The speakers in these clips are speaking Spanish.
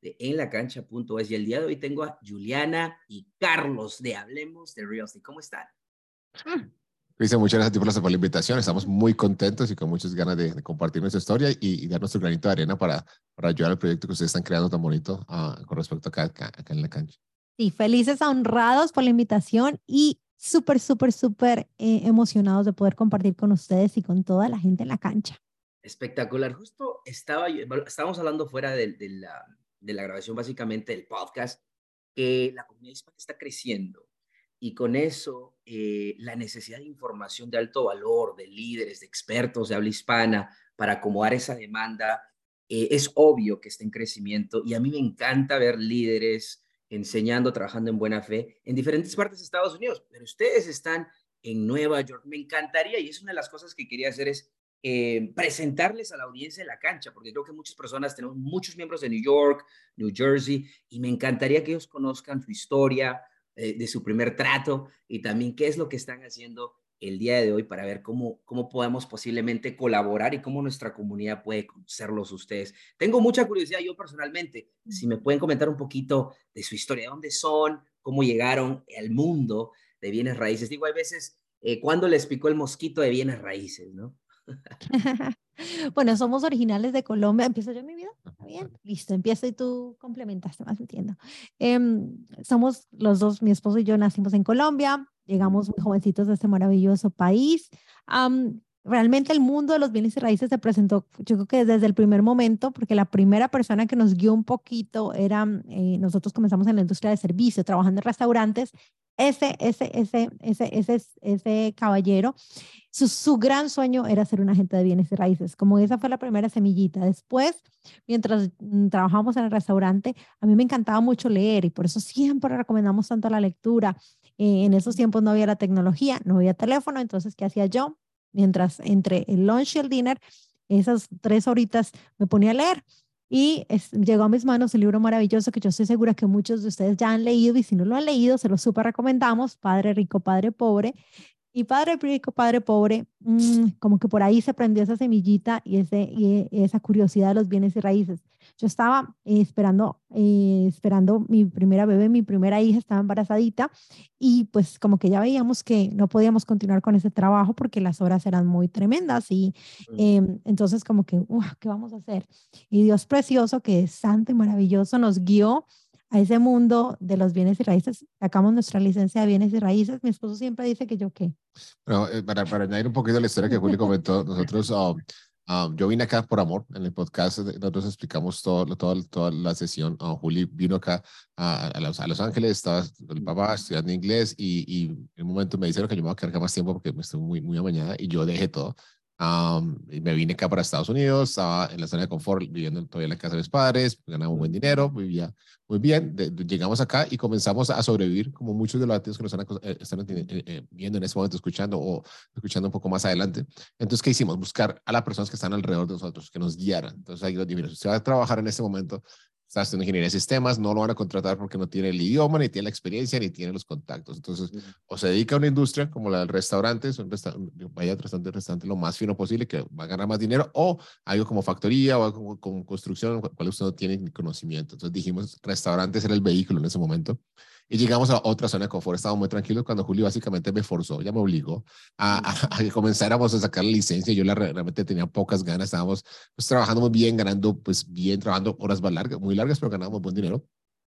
de enlacancha.es y el día de hoy tengo a Juliana y Carlos de Hablemos de Real Estate. ¿Cómo están? Cristian, muchas gracias por la invitación. Estamos muy contentos y con muchas ganas de, compartir nuestra historia y, dar nuestro granito de arena para, para ayudar al proyecto que ustedes están creando tan bonito uh, con respecto acá, acá, acá, en la cancha. Sí, felices, honrados por la invitación y súper, súper, súper eh, emocionados de poder compartir con ustedes y con toda la gente en la cancha. Espectacular. Justo estaba, estábamos hablando fuera de, de la, de la grabación básicamente del podcast, que la comunidad hispana está creciendo. Y con eso eh, la necesidad de información de alto valor, de líderes, de expertos de habla hispana para acomodar esa demanda, eh, es obvio que está en crecimiento. Y a mí me encanta ver líderes enseñando, trabajando en buena fe en diferentes partes de Estados Unidos, pero ustedes están en Nueva York. Me encantaría, y es una de las cosas que quería hacer, es eh, presentarles a la audiencia de la cancha, porque creo que muchas personas tenemos muchos miembros de New York, New Jersey, y me encantaría que ellos conozcan su historia eh, de su primer trato y también qué es lo que están haciendo el día de hoy para ver cómo, cómo podemos posiblemente colaborar y cómo nuestra comunidad puede conocerlos ustedes. Tengo mucha curiosidad yo personalmente, si me pueden comentar un poquito de su historia, de dónde son, cómo llegaron al mundo de bienes raíces. Digo, hay veces, eh, ¿cuándo les picó el mosquito de bienes raíces, no? bueno, somos originales de Colombia. ¿Empiezo yo mi vida? bien? Listo, empieza y tú complementas, vas entiendo. Em, somos los dos, mi esposo y yo nacimos en Colombia, llegamos muy jovencitos de este maravilloso país. realmente el mundo de los bienes y raíces se presentó, yo creo que desde el primer momento, porque la primera persona que nos guió un poquito era, eh, nosotros comenzamos en la industria de servicio, trabajando en restaurantes ese, ese, ese, ese, ese, ese caballero, su, su, gran sueño era ser un agente de bienes y raíces, como esa fue la primera semillita. Después, mientras mm, trabajamos en el restaurante, a mí me encantaba mucho leer y por eso siempre recomendamos tanto la lectura. Eh, en esos tiempos no había la tecnología, no había teléfono, entonces, ¿qué hacía yo? Mientras entre el lunch y el dinner, esas tres horitas me ponía a leer. Y llegó a mis manos un libro maravilloso que yo estoy segura que muchos de ustedes ya han leído y si no lo han leído, se lo súper recomendamos, Padre Rico, Padre Pobre. Y Padre Rico, Padre Pobre, mm, como que por ahí se prendió esa semillita y, ese, y esa curiosidad de los bienes y raíces. Yo estaba eh, esperando, eh, esperando mi primera bebé, mi primera hija estaba embarazadita y pues como que ya veíamos que no podíamos continuar con ese trabajo porque las horas eran muy tremendas y em, entonces como que, ¿qué vamos a hacer? Y Dios precioso, que es santo y maravilloso, nos guió a ese mundo de los bienes y raíces. Sacamos nuestra licencia de bienes y raíces. Mi esposo siempre dice que yo qué. Bueno, eh, para, para añadir un poquito la historia que Juli comentó, nosotros, um, um, yo vine acá por amor. En el podcast nosotros explicamos todo, todo toda la sesión. Uh, Juli vino acá a, a, los, a, Los, Ángeles, estaba el papá estudiando inglés y, y en un momento me dijeron que yo me iba a quedar acá más tiempo porque me estoy muy, muy amañada y yo dejé todo. Um, y me vine acá para Estados Unidos, estaba en la zona de confort, viviendo todavía en la casa de mis padres, ganaba un buen dinero, vivía muy bien. llegamos acá y comenzamos a sobrevivir, como muchos de los latinos que nos están, eh, están eh, viendo en este momento, escuchando o escuchando un poco más adelante. Entonces, ¿qué hicimos? Buscar a las personas que están alrededor de nosotros, que nos guiaran. Entonces, ahí lo si usted va a trabajar en este momento, está haciendo ingeniería de sistemas, no lo van a contratar porque no tiene el idioma, ni tiene la experiencia, ni tiene los contactos. Entonces, o se dedica a una industria como la del restaurante, un vaya restaurante, restaurante lo más fino posible, que va a ganar más dinero, o algo como factoría o algo como, construcción, cual usted no tiene conocimiento. Entonces dijimos, restaurantes era el vehículo en ese momento. Y llegamos a otra zona de confort. Estábamos muy tranquilos cuando Julio básicamente me forzó, ya me obligó a, a, que comenzáramos a sacar la licencia. Yo la, realmente tenía pocas ganas. Estábamos pues, trabajando muy bien, ganando pues bien, trabajando horas muy largas, pero ganábamos buen dinero.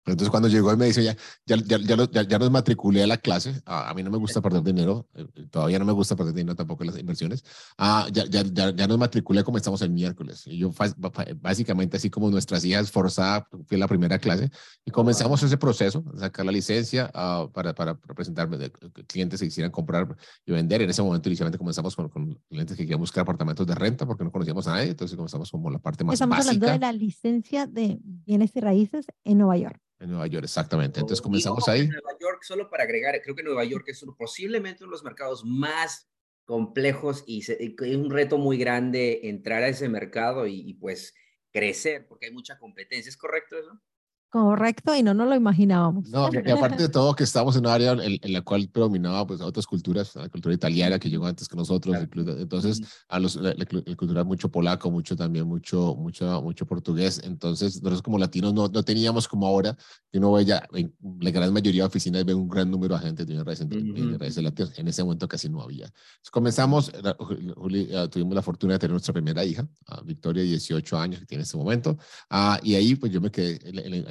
Entonces cuando llegó y me dice, ya, ya, ya, ya, ya, nos matriculé a la clase, a, mí no me gusta perder dinero, eh, todavía no me gusta perder dinero tampoco en las inversiones, ah, ya, ya, ya, ya nos matriculé, comenzamos el miércoles. Y yo básicamente así como nuestras hijas forzadas, fui a la primera clase y comenzamos ese proceso, sacar la licencia ah, para, para, presentarme de clientes que quisieran comprar y vender. En ese momento inicialmente comenzamos con, con clientes que querían buscar apartamentos de renta porque no conocíamos a nadie, entonces comenzamos como la parte más Estamos básica. hablando de la licencia de bienes y raíces en Nueva York. En Nueva York, exactamente. Entonces comenzamos ahí. En Nueva York, solo para agregar, creo que Nueva York es uno, posiblemente uno de los mercados más complejos y, es un reto muy grande entrar a ese mercado y, y pues crecer, porque hay mucha competencia. ¿Es correcto eso? Correcto, y no nos lo imaginábamos. No, y aparte de todo, que estamos en un área en, la cual predominaba pues, otras culturas, la cultura italiana que llegó antes que nosotros, entonces a los, la, cultura mucho polaco, mucho también, mucho, mucho, mucho portugués, entonces nosotros como latinos no, no teníamos como ahora, que uno ve ya, en la gran mayoría de oficinas ve un gran número de gente de raíces, uh latinos, en ese momento casi no había. Entonces comenzamos, Juli, eh, tuvimos la fortuna de tener nuestra primera hija, Victoria, 18 años que tiene en este momento, uh, y ahí pues yo me quedé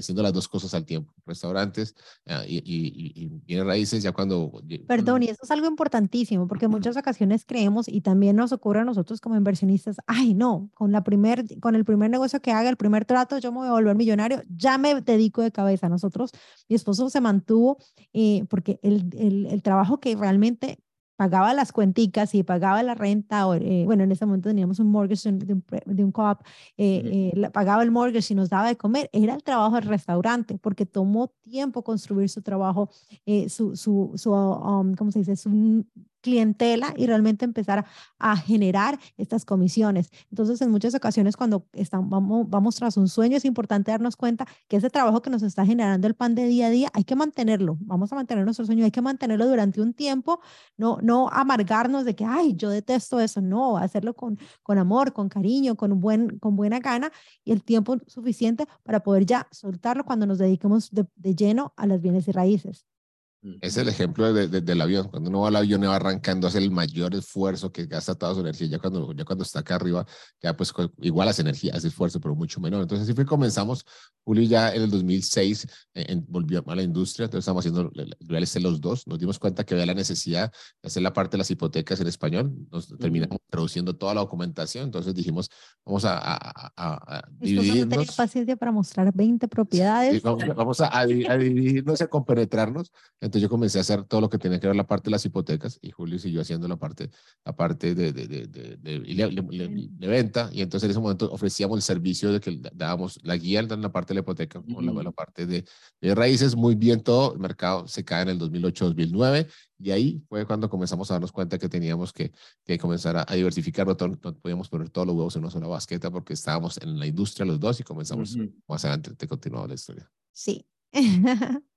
haciendo las dos cosas al tiempo, restaurantes ah, y, y, y, raíces ya cuando... Perdón, y eso es algo importantísimo, porque en muchas ocasiones creemos y también nos ocurre a nosotros como inversionistas, ay no, con, la primer, con el primer negocio que haga, el primer trato, yo me voy a volver millonario, ya me dedico de cabeza. Nosotros, mi esposo se mantuvo eh, porque el, el, el trabajo que realmente pagaba las cuenticas y pagaba la renta, o, eh, bueno, en ese momento teníamos un mortgage de un, de un co-op, eh, eh, pagaba el mortgage y nos daba de comer, era el trabajo del restaurante, porque tomó tiempo construir su trabajo, su, su, su um, ¿cómo se dice? Su clientela y realmente empezar a, generar estas comisiones. Entonces, en muchas ocasiones cuando estamos, vamos, tras un sueño, es importante darnos cuenta que ese trabajo que nos está generando el pan de día a día, hay que mantenerlo. Vamos a mantener nuestro sueño, hay que mantenerlo durante un tiempo, no, no amargarnos de que, ay, yo detesto eso, no, hacerlo con, con amor, con cariño, con, buen, con buena gana y el tiempo suficiente para poder ya soltarlo cuando nos dediquemos de, de lleno a las bienes y raíces. Es el ejemplo de, del avión. Cuando uno va al avión y va arrancando, hace el mayor esfuerzo que gasta toda su energía. Ya cuando, ya cuando está acá arriba, ya pues igual hace energía, hace esfuerzo, pero mucho menor. Entonces así fue comenzamos. Julio ya en el 2006 eh, volvió a la industria. Entonces estamos haciendo realmente los dos. Nos dimos cuenta que había la necesidad de hacer la parte de las hipotecas en español. Nos terminamos traduciendo toda la documentación. Entonces dijimos, vamos a, a, a, dividirnos. No paciencia para mostrar 20 propiedades. vamos, a, a, dividirnos y a compenetrarnos. Entonces yo comencé a hacer todo lo que tenía que ver la parte de las hipotecas y Julio siguió haciendo la parte, la parte de, de, de, de, venta. Y entonces en ese momento ofrecíamos el servicio de que dábamos la guía en la parte de la hipoteca con la, la, parte de, raíces, muy bien todo, el mercado se cae en el 2008-2009 y ahí fue cuando comenzamos a darnos cuenta que teníamos que, que comenzar a, diversificar, no, podíamos poner todos los huevos en una sola basqueta porque estábamos en la industria los dos y comenzamos más adelante, te continuaba la historia. Sí.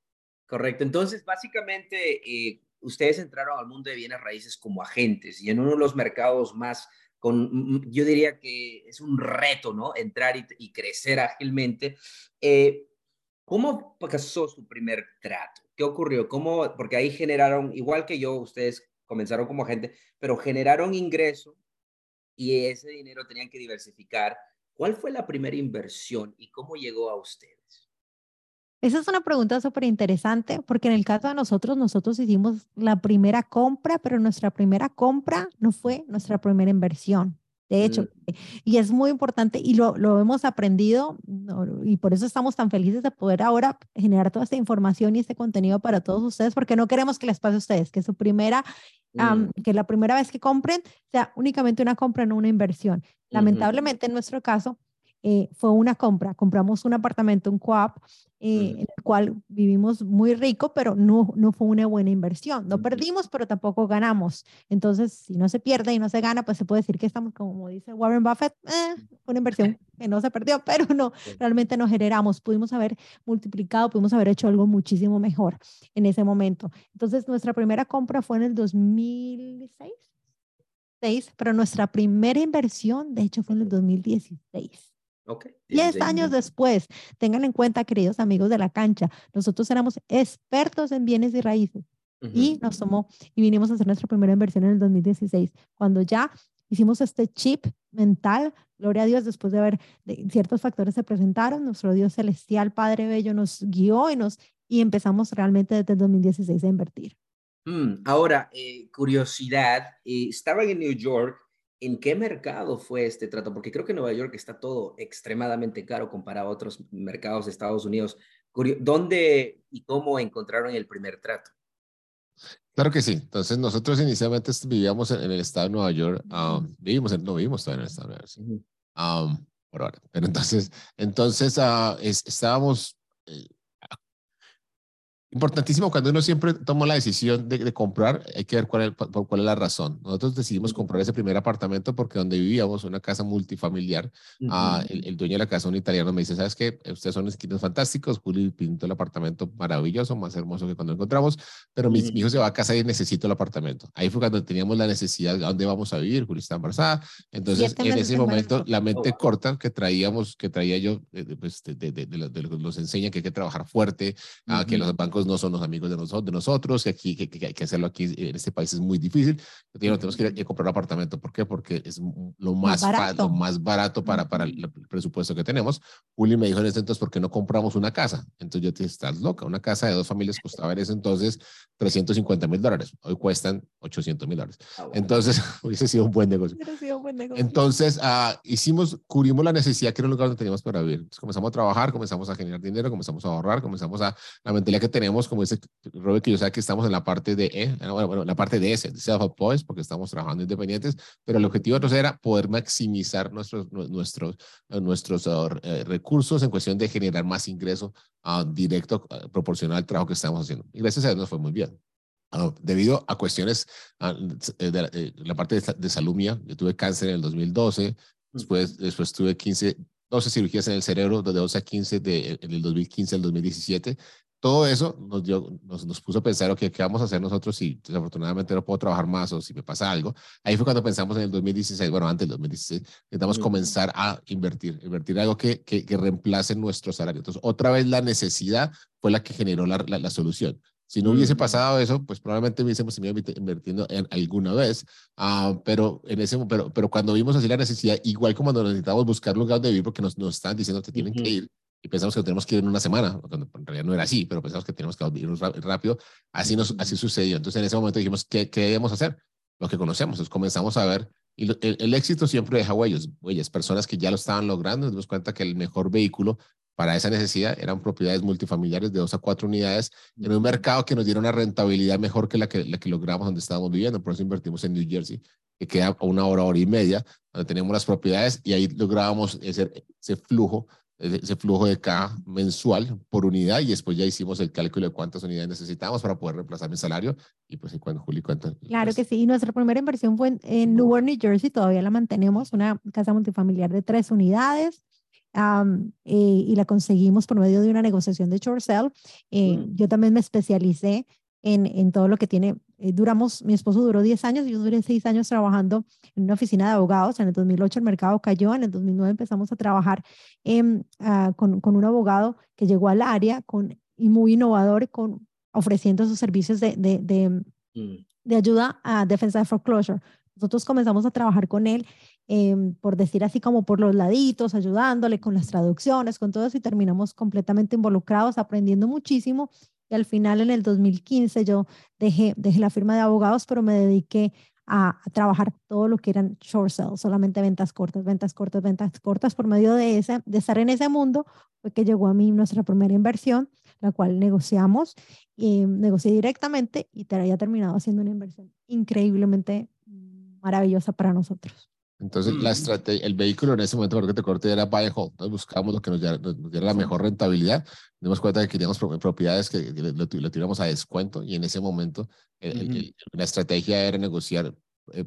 Correcto. Entonces, básicamente, eh, ustedes entraron al mundo de bienes raíces como agentes y en uno de los mercados más, con, mm, mm, yo diría que es un reto, ¿no? Entrar y, crecer ágilmente. Eh, ¿Cómo pasó su primer trato? ¿Qué ocurrió? ¿Cómo? Porque ahí generaron, igual que yo, ustedes comenzaron como agente, pero generaron ingreso y ese dinero tenían que diversificar. ¿Cuál fue la primera inversión y cómo llegó a ustedes? Esa es una pregunta súper interesante porque en el caso de nosotros, nosotros hicimos la primera compra, pero nuestra primera compra no fue nuestra primera inversión. De hecho, mm. y es muy importante y lo, lo hemos aprendido y por eso estamos tan felices de poder ahora generar toda esta información y este contenido para todos ustedes, porque no queremos que les pase a ustedes, que su primera, mm. que la primera vez que compren sea únicamente una compra, no una inversión. Lamentablemente, en nuestro caso, eh, fue una compra. Compramos un apartamento, un coop, eh, en el cual vivimos muy rico, pero no, no fue una buena inversión. No perdimos, pero tampoco ganamos. Entonces, si no se pierde y no se gana, pues se puede decir que estamos, como dice Warren Buffett, eh, una inversión que no se perdió, pero no, realmente no generamos. Pudimos haber multiplicado, pudimos haber hecho algo muchísimo mejor en ese momento. Entonces, nuestra primera compra fue en el 2006. pero nuestra primera inversión, de hecho, fue en el 2016. Okay. Diez años después, tengan en cuenta, queridos amigos de la cancha, nosotros éramos expertos en bienes y raíces y nos tomó y vinimos a hacer nuestra primera inversión en el 2016, cuando ya hicimos este chip mental, gloria a Dios, después de ver ciertos factores se presentaron, nuestro Dios celestial, Padre Bello, nos guió y, nos, y empezamos realmente desde el 2016 a invertir. Mm, ahora, eh, curiosidad, eh, estaban en New York ¿En qué mercado fue este trato? Porque creo que en Nueva York está todo extremadamente caro comparado a otros mercados de Estados Unidos. ¿Dónde y cómo encontraron el primer trato? Claro que sí. Entonces, nosotros inicialmente vivíamos en, el estado de Nueva York. Um, vivimos, no vivimos todavía en el estado de Nueva York. Um, por ahora. Pero entonces, entonces uh, estábamos, eh, Importantísimo, cuando uno siempre toma la decisión de, de comprar, hay que ver cuál es, cuál es la razón. Nosotros decidimos comprar ese primer apartamento porque donde vivíamos, una casa multifamiliar, uh -huh. uh, el, el, dueño de la casa, un italiano, me dice, ¿sabes qué? Ustedes son esquinos fantásticos, Juli pintó el apartamento maravilloso, más hermoso que cuando lo encontramos, pero uh -huh. mi, mi, hijo se va a casa y necesito el apartamento. Ahí fue cuando teníamos la necesidad de dónde vamos a vivir, Juli está embarazada. Entonces, en ese momento, la mente corta que traíamos, que traía yo, pues, de, de, de, de, los enseña que hay que trabajar fuerte, uh -huh. que los bancos no son los amigos de nosotros, de nosotros que aquí que, que, hay que hacerlo aquí en este país es muy difícil. Tenemos que ir a, comprar un apartamento. ¿Por qué? Porque es lo más, más barato, lo más barato para, para el presupuesto que tenemos. Juli me dijo en ese entonces, ¿por qué no compramos una casa? Entonces yo te dije, estás loca. Una casa de dos familias costaba en ese entonces 350 mil dólares. Hoy cuestan 800 mil dólares. Ah, bueno. Entonces hubiese sido un buen negocio. Sido un buen negocio. Entonces uh, hicimos, cubrimos la necesidad que era un lugar donde teníamos para vivir. Entonces comenzamos a trabajar, comenzamos a generar dinero, comenzamos a ahorrar, comenzamos a la mentalidad que tenemos, como dice Robert, que estamos en la parte de E, bueno, bueno la parte de S, de self-employed, porque estamos trabajando independientes, pero el objetivo nosotros era poder maximizar nuestros, nuestros, nuestros uh, recursos en cuestión de generar más ingreso uh, directo uh, proporcional al trabajo que estamos haciendo. Y gracias a Dios nos fue muy bien. debido a cuestiones de, la, de, la parte de, de, salud mía, yo tuve cáncer en el 2012, después, después tuve 15, 12 cirugías en el cerebro, de 12 a 15 de, en el 2015 al 2017, todo eso nos, dio, nos, nos, puso a pensar, ok, ¿qué vamos a hacer nosotros si desafortunadamente no puedo trabajar más o si me pasa algo? Ahí fue cuando pensamos en el 2016, bueno, antes del 2016, necesitamos mm. comenzar a invertir, invertir algo que, que, que, reemplace nuestro salario. Entonces, otra vez la necesidad fue la que generó la, la, la solución. Si no hubiese pasado eso, pues probablemente hubiésemos ido invirtiendo en alguna vez, uh, pero, en ese, pero, pero cuando vimos así la necesidad, igual como cuando necesitamos buscar lugar de vivir porque nos, nos están diciendo que tienen uh -huh. que ir, y pensamos que tenemos que ir en una semana, cuando en realidad no era así, pero pensamos que tenemos que irnos rápido, así, nos, así sucedió. Entonces en ese momento dijimos, ¿qué, qué debemos hacer? Lo que conocemos, entonces comenzamos a ver, y lo, el, el, éxito siempre deja huellas, huellas, personas que ya lo estaban logrando, nos dimos cuenta que el mejor vehículo para esa necesidad eran propiedades multifamiliares de dos a cuatro unidades en un mercado que nos diera una rentabilidad mejor que la que, la que logramos donde estábamos viviendo, por eso invertimos en New Jersey, que queda a una hora, hora y media, donde tenemos las propiedades y ahí lográbamos ese, ese flujo ese flujo de caja mensual por unidad y después ya hicimos el cálculo de cuántas unidades necesitamos para poder reemplazar mi salario y pues cuando Juli cuenta. Claro que sí, y nuestra primera inversión fue en, en Newark, New Jersey, todavía la mantenemos, una casa multifamiliar de tres unidades. Um, eh, y la conseguimos por medio de una negociación de short sale. Eh, mm. Yo también me especialicé en, en todo lo que tiene, eh, duramos, mi esposo duró 10 años, yo duré 6 años trabajando en una oficina de abogados, en el 2008 el mercado cayó, en el 2009 empezamos a trabajar eh, uh, con, con, un abogado que llegó al área con, y muy innovador, con, ofreciendo sus servicios de, de, de, mm. de ayuda a defensa de foreclosure. Nosotros comenzamos a trabajar con él, eh, por decir así como por los laditos, ayudándole con las traducciones, con todo eso, y terminamos completamente involucrados, aprendiendo muchísimo y al final en el 2015 yo dejé, dejé la firma de abogados, pero me dediqué a, trabajar todo lo que eran short sales, solamente ventas cortas, ventas cortas, ventas cortas. Por medio de, ese, de estar en ese mundo fue que llegó a mí nuestra primera inversión, la cual negociamos, y negocié directamente y te había terminado haciendo una inversión increíblemente maravillosa para nosotros. Entonces, la estrategia, el vehículo en ese momento, porque te corté, era buy and hold. Entonces, buscábamos lo que nos diera, nos diera la mejor rentabilidad. Nos dimos cuenta que queríamos propiedades que lo, lo tuviéramos a descuento y en ese momento el, uh -huh. el, la estrategia era negociar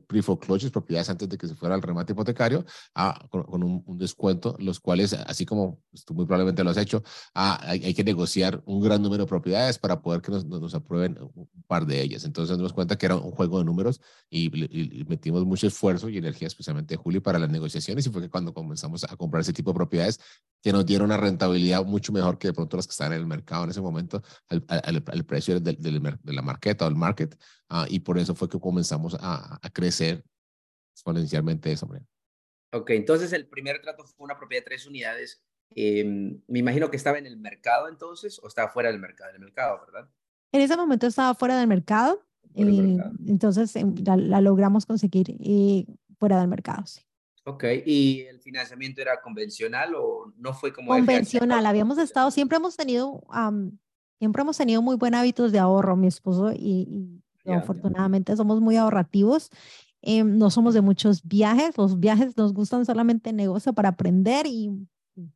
pre-foreclosures, propiedades antes de que se fuera al remate hipotecario, a, con, con un, un, descuento, los cuales, así como tú muy probablemente lo has hecho, a, hay, hay, que negociar un gran número de propiedades para poder que nos, nos, aprueben un par de ellas. Entonces nos dimos cuenta que era un juego de números y, y, y metimos mucho esfuerzo y energía, especialmente de Julio, para las negociaciones y fue que cuando comenzamos a comprar ese tipo de propiedades que nos dieron una rentabilidad mucho mejor que de pronto las que estaban en el mercado en ese momento, al, al, al precio del, del, de la marqueta o el market, uh, y por eso fue que comenzamos a, a crecer exponencialmente de esa manera. Ok, entonces el primer trato fue una propiedad de tres unidades. Eh, me imagino que estaba en el mercado entonces o estaba fuera del mercado, en el mercado, ¿verdad? En ese momento estaba fuera del mercado. Fuera del mercado. entonces em, la, la, logramos conseguir y fuera del mercado, sí. Ok, ¿y el financiamiento era convencional o no fue como... Convencional, habíamos estado, siempre hemos tenido, um, siempre hemos tenido muy buen hábitos de ahorro, mi esposo y, y ya, afortunadamente ya. somos muy ahorrativos. Eh, no somos de muchos viajes, los viajes nos gustan solamente en negocio para aprender y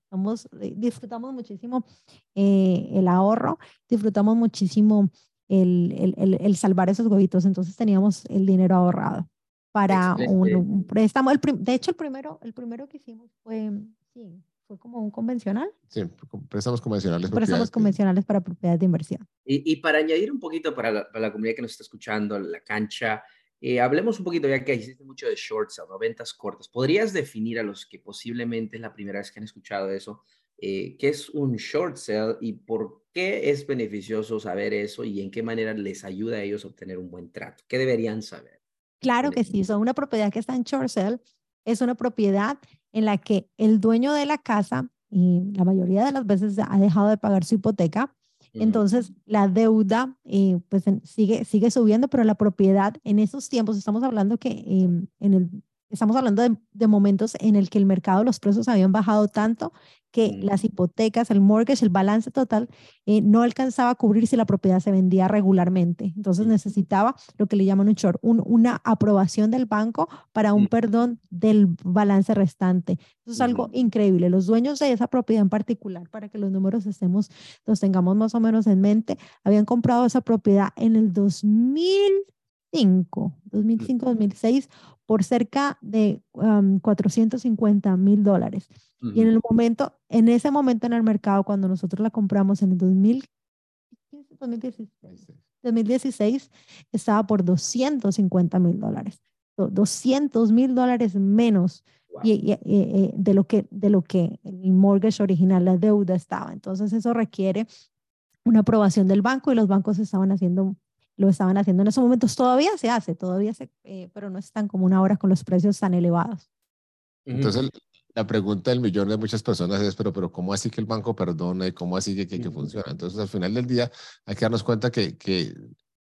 Somos, eh, disfrutamos muchísimo eh, el ahorro, disfrutamos muchísimo el, el, el, salvar esos huevitos. Entonces teníamos el dinero ahorrado para un, préstamo. El de hecho, el primero, el primero que hicimos fue, sí, fue como un convencional. Sí, préstamos convencionales. Préstamos convencionales para propiedades de inversión. Y, y para añadir un poquito para la, para la, comunidad que nos está escuchando, la cancha, eh, hablemos un poquito, ya que hiciste mucho de short sale, ventas cortas. ¿Podrías definir a los que posiblemente es la primera vez que han escuchado eso, eh, qué es un short sale y por qué es beneficioso saber eso y en qué manera les ayuda a ellos a obtener un buen trato? ¿Qué deberían saber? Claro que sí, son una propiedad que está en short sale, es una propiedad en la que el dueño de la casa, y la mayoría de las veces ha dejado de pagar su hipoteca, entonces la deuda eh, pues sigue, sigue subiendo, pero la propiedad en esos tiempos, estamos hablando que em, en el Estamos hablando de, momentos en el que el mercado, los precios habían bajado tanto que mm. las hipotecas, el mortgage, el balance total eh, no alcanzaba a cubrir si la propiedad se vendía regularmente. Entonces mm. necesitaba lo que le llaman un short, una aprobación del banco para un mm. perdón del balance restante. Eso es algo increíble. Los dueños de esa propiedad en particular, para que los números estemos, los tengamos más o menos en mente, habían comprado esa propiedad en el 2005, 2005-2006 por cerca de 450 mil dólares. Y en el momento, en ese momento en el mercado, cuando nosotros la compramos en el 2016, 2016 estaba por 250 mil dólares. 200 mil dólares menos y, eh, de, lo que, de lo que el mortgage original, la deuda estaba. Entonces eso requiere una aprobación del banco y los bancos estaban haciendo lo estaban haciendo en esos momentos. Todavía se hace, todavía se, eh, pero no es tan común ahora con los precios tan elevados. Entonces, la pregunta del millón de muchas personas es, pero, pero ¿cómo así que el banco perdona y cómo así que, que, que funciona? Entonces, al final del día, hay que darnos cuenta que, que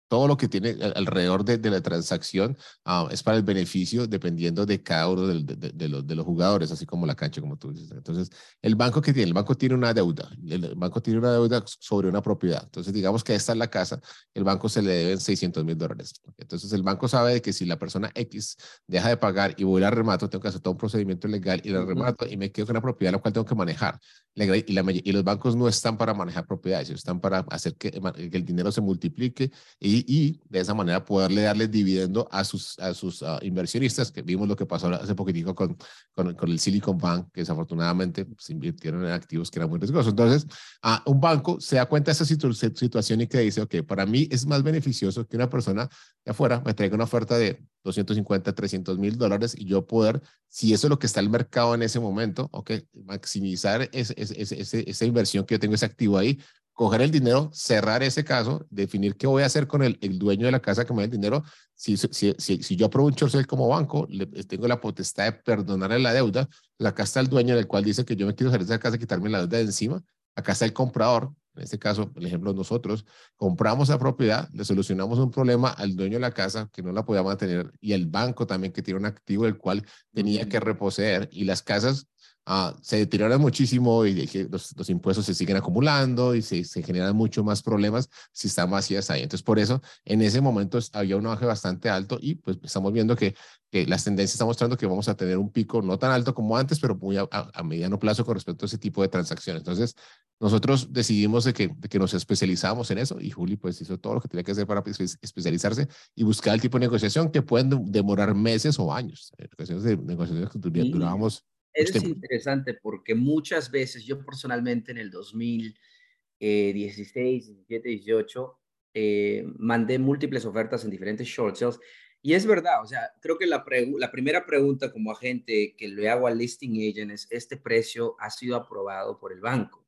todo lo que tiene alrededor de, de la transacción ah, es para el beneficio dependiendo de cada uno de, de, los, de, los, jugadores, así como la cancha, como tú dices. Entonces, el banco que tiene, el banco tiene una deuda, el banco tiene una deuda sobre una propiedad. Entonces, digamos que esta es la casa, el banco se le deben 600 mil dólares. Entonces, el banco sabe de que si la persona X deja de pagar y voy a remato, tengo que hacer todo un procedimiento legal y la remato y me quedo con una propiedad la cual tengo que manejar. Y, la, y los bancos no están para manejar propiedades, están para hacer que, que el dinero se multiplique y y, de esa manera poderle darle dividendo a sus, a sus ah, inversionistas, que vimos lo que pasó hace poquitico con, con, con el Silicon Bank, que desafortunadamente se invirtieron en activos que eran muy riesgosos. Entonces, a un banco se da cuenta de esa situación y que dice, ok, para mí es más beneficioso que una persona de afuera me traiga una oferta de 250, 300 mil dólares y yo poder, si eso es lo que está el mercado en ese momento, ok, maximizar ese, ese, esa inversión que yo tengo, ese activo ahí, coger el dinero, cerrar ese caso, definir qué voy a hacer con el, el dueño de la casa que me da el dinero. Si, si, si, si yo apruebo un short como banco, le, tengo la potestad de perdonarle la deuda. Acá está el dueño del cual dice que yo me quiero salir de esa casa y quitarme la deuda de encima. Acá está el comprador. En este caso, el ejemplo, nosotros compramos la propiedad, le solucionamos un problema al dueño de la casa que no la podía mantener y el banco también que tiene un activo del cual tenía que reposeer y las casas Ah, se deterioran muchísimo y los, los, impuestos se siguen acumulando y se, se, generan mucho más problemas si están vacías ahí. Entonces, por eso, en ese momento había un auge bastante alto y pues estamos viendo que, que las tendencias están mostrando que vamos a tener un pico no tan alto como antes, pero muy a, a, mediano plazo con respecto a ese tipo de transacciones. Entonces, nosotros decidimos de que, de que nos especializamos en eso y Juli pues hizo todo lo que tenía que hacer para especializarse y buscar el tipo de negociación que pueden demorar meses o años. Negociaciones de negociaciones que durábamos es interesante porque muchas veces yo personalmente en el 2016, 17, 18 mandé múltiples ofertas en diferentes short sales y es verdad, o sea, creo que la, la primera pregunta como agente que le hago al listing agent es, ¿este precio ha sido aprobado por el banco?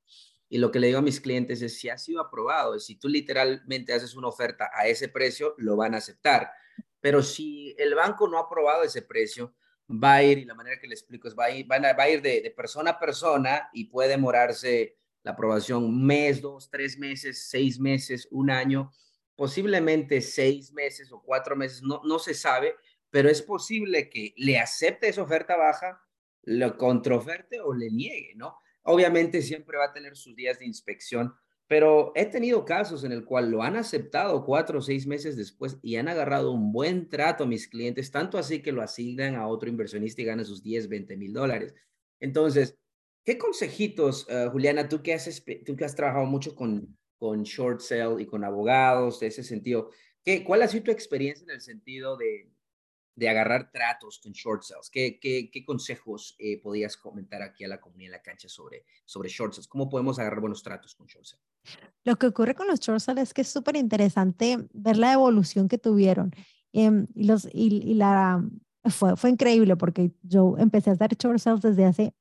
Y lo que le digo a mis clientes es, si ha sido aprobado, si tú literalmente haces una oferta a ese precio, lo van a aceptar. Pero si el banco no ha aprobado ese precio, va a ir, y la manera que le explico es, va a ir, de, persona a persona y puede demorarse la aprobación un mes, dos, tres meses, seis meses, un año, posiblemente seis meses o cuatro meses, no, no se sabe, pero es posible que le acepte esa oferta baja, lo contraoferte o le niegue, ¿no? Obviamente siempre va a tener sus días de inspección, pero he tenido casos en el cual lo han aceptado cuatro o seis meses después y han agarrado un buen trato a mis clientes, tanto así que lo asignan a otro inversionista y ganan sus 10, 20 mil dólares. Entonces, ¿Qué consejitos, uh, Juliana, tú que, has, tú que has trabajado mucho con, con short sale y con abogados de ese sentido, ¿qué, ¿cuál ha sido tu experiencia en el sentido de, de agarrar tratos con short sales? ¿Qué, consejos eh, podías comentar aquí a la comunidad en la cancha sobre, sobre short sales? ¿Cómo podemos agarrar buenos tratos con short sales? Lo que ocurre con los short sales es que es súper interesante ver la evolución que tuvieron. Y, los, y, la, fue, fue increíble porque yo empecé a hacer short sales desde hace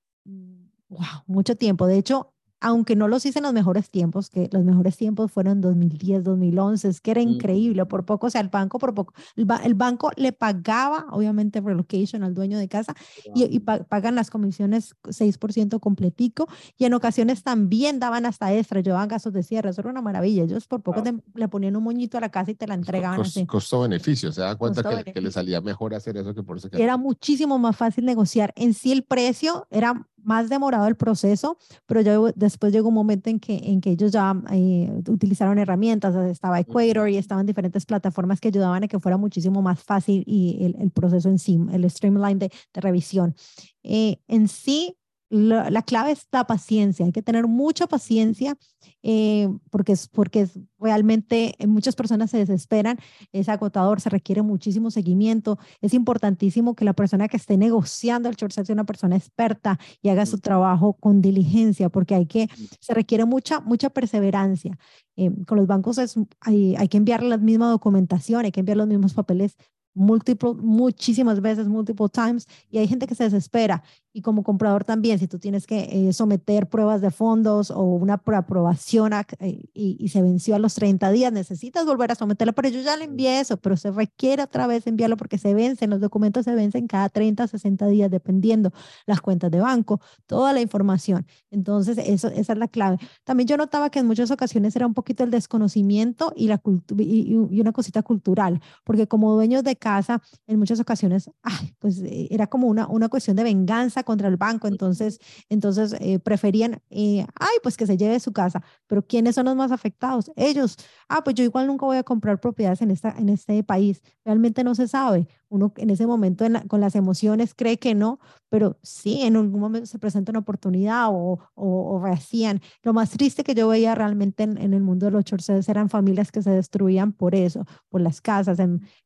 wow, mucho tiempo. De hecho, aunque no los hice en los mejores tiempos, que los mejores tiempos fueron 2010, 2011, es que era increíble, por poco, o sea, el banco, por poco, el, banco le pagaba, obviamente, relocation al dueño de casa y, pagan las comisiones 6% completico y en ocasiones también daban hasta extra, llevaban gastos de cierre, eso era una maravilla, ellos por poco le ponían un moñito a la casa y te la entregaban. Costo-beneficio, se da cuenta que, que, le salía mejor hacer eso que por ese Era muchísimo más fácil negociar. En sí el precio era más demorado el proceso, pero ya después llegó un momento en que, en que ellos ya eh, utilizaron herramientas, estaba Equator y estaban diferentes plataformas que ayudaban a que fuera muchísimo más fácil y el, el proceso en sí, el streamline de, de revisión. Eh, en sí, la, clave es la paciencia, hay que tener mucha paciencia eh, porque, es, porque realmente muchas personas se desesperan, es agotador, se requiere muchísimo seguimiento, es importantísimo que la persona que esté negociando el short sale sea una persona experta y haga su trabajo con diligencia porque hay que, se requiere mucha, mucha perseverancia. Eh, con los bancos es, hay, hay que enviar la misma documentación, hay que enviar los mismos papeles múltiple, muchísimas veces, multiple times, y hay gente que se desespera. Y como comprador también, si tú tienes que eh, someter pruebas de fondos o una aprobación eh, y, se venció a los 30 días, necesitas volver a someterla, pero yo ya le envié eso, pero se requiere otra vez enviarlo porque se vencen, los documentos se vencen cada 30, 60 días, dependiendo las cuentas de banco, toda la información. Entonces, eso, esa es la clave. También yo notaba que en muchas ocasiones era un poquito el desconocimiento y, la y, y una cosita cultural, porque como dueños de casa, en muchas ocasiones, ay, pues eh, era como una, una cuestión de venganza contra el banco, entonces, entonces eh, preferían, eh, ay, pues que se lleve su casa, pero ¿quiénes son los más afectados? Ellos, ah, pues yo igual nunca voy a comprar propiedades en, esta, en este país, realmente no se sabe, uno en ese momento con las emociones cree que no, pero sí, en algún momento se presenta una oportunidad o, o, recién. Lo más triste que yo veía realmente en, el mundo de los chorces eran familias que se destruían por eso, por las casas,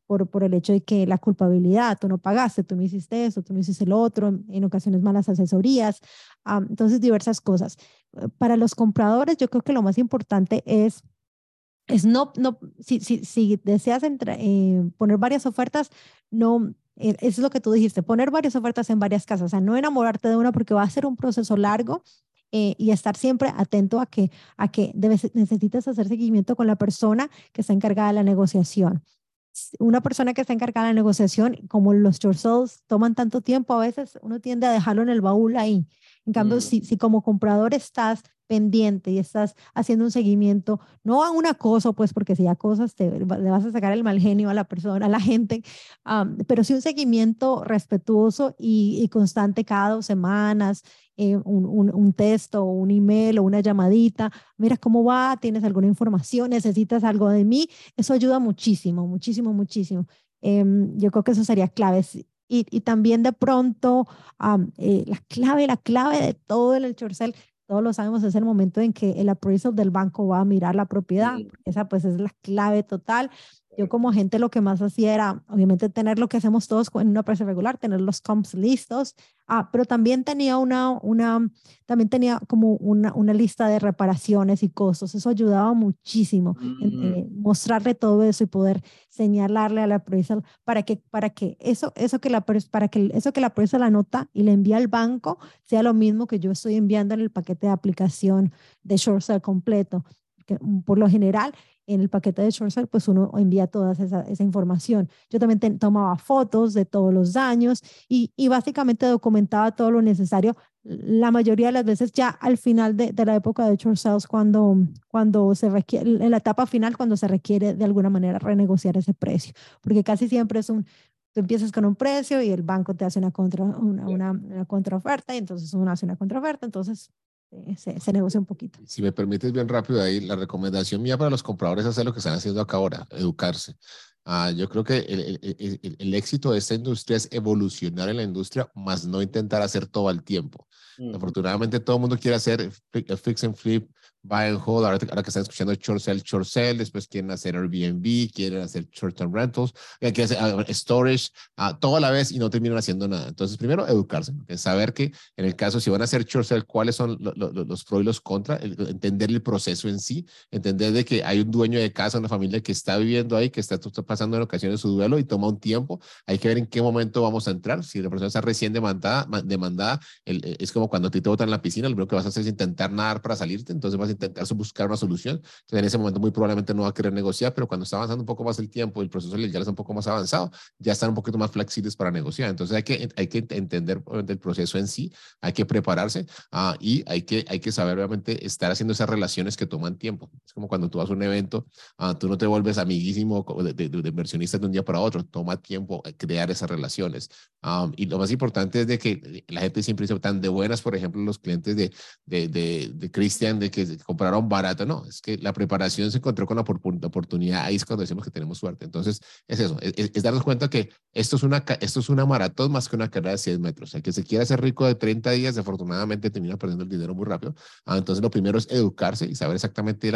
por, por el hecho de que la culpabilidad, tú no pagaste, tú no hiciste eso, tú no hiciste lo otro, en, ocasiones malas asesorías, entonces diversas cosas. Para los compradores, yo creo que lo más importante es es no, no, si, si, si deseas eh, poner varias ofertas, no, eh, es lo que tú dijiste, poner varias ofertas en varias casas, o sea, no enamorarte de una porque va a ser un proceso largo eh, y estar siempre atento a que, a que debes, necesitas hacer seguimiento con la persona que está encargada de la negociación. Una persona que está encargada de la negociación, como los short toman tanto tiempo, a veces uno tiende a dejarlo en el baúl ahí. En cambio, mm. si, si como comprador estás pendiente y estás haciendo un seguimiento, no a una cosa, pues porque si ya cosas te le vas a sacar el mal genio a la persona, a la gente, pero sí un seguimiento respetuoso y, constante cada dos semanas, eh, un, un, un, texto, un email o una llamadita, mira cómo va, tienes alguna información, necesitas algo de mí, eso ayuda muchísimo, muchísimo, muchísimo. Em, yo creo que eso sería clave. Y, y, también de pronto eh, la clave, la clave de todo el chorcel todos lo sabemos, es el momento en que el appraisal del banco va a mirar la propiedad. Esa pues es la clave total. Yo como agente lo que más hacía era, obviamente, tener lo que hacemos todos en una empresa regular, tener los comps listos, ah, pero también tenía una, una, también tenía como una, una lista de reparaciones y costos. Eso ayudaba muchísimo, en, mm. eh, mostrarle todo eso y poder señalarle a la empresa para que, para que eso, eso que la, para que eso que la empresa la nota y le envía al banco sea lo mismo que yo estoy enviando en el paquete de aplicación de short sale completo. Que, mm, por lo general, en el paquete de short pues uno envía toda esa, esa información. Yo también tomaba fotos de todos los daños y, y, básicamente documentaba todo lo necesario. La mayoría de las veces ya al final de, de la época de short sales, cuando, cuando se requiere, en la etapa final, cuando se requiere de alguna manera renegociar ese precio, porque casi siempre es un, tú empiezas con un precio y el banco te hace una, contra, una, una, una contraoferta y entonces uno hace una contraoferta, entonces se, se, negocia un poquito. Si me permites bien rápido ahí, la recomendación mía para los compradores es hacer lo que están haciendo acá ahora, educarse. Ah, yo creo que el, el, éxito de esta industria es evolucionar en la industria, más no intentar hacer todo al tiempo. Afortunadamente todo el mundo quiere hacer fix and flip, buy and hold, ahora, que están escuchando short sell, short sell, después quieren hacer Airbnb, quieren hacer short term rentals, eh, quieren hacer uh, storage, uh, todo a la vez y no terminan haciendo nada. Entonces, primero, educarse, saber que en el caso, si van a hacer short sell, cuáles son los pros y los contras, entender el proceso en sí, entender de que hay un dueño de casa, una familia que está viviendo ahí, que está, está pasando en ocasiones su duelo y toma un tiempo, hay que ver en qué momento vamos a entrar. Si la persona está recién demandada, demandada el, es como cuando te botan en la piscina, lo primero que vas a hacer es intentar nadar para salirte, entonces vas intentar buscar una solución. Entonces, en ese momento muy probablemente no va a querer negociar, pero cuando está avanzando un poco más el tiempo, el proceso ya está un poco más avanzado, ya están un poquito más flexibles para negociar. Entonces hay que, hay que entender el proceso en sí, hay que prepararse uh, y hay que, hay que saber obviamente estar haciendo esas relaciones que toman tiempo. Es como cuando tú vas a un evento, uh, tú no te vuelves amiguísimo de, de, de, de un día para otro, toma tiempo crear esas relaciones. Um, y lo más importante es de que la gente siempre dice tan de buenas, por ejemplo, los clientes de, de, de, de Christian, de que compraron barato, no, es que la preparación se encontró con la oportunidad, ahí es cuando decimos que tenemos suerte. Entonces, es eso, es, darnos cuenta que esto es, una, esto es una maratón más que una carrera de 100 metros. El que se quiera hacer rico de 30 días, desafortunadamente termina perdiendo el dinero muy rápido. Ah, entonces, lo primero es educarse y saber exactamente,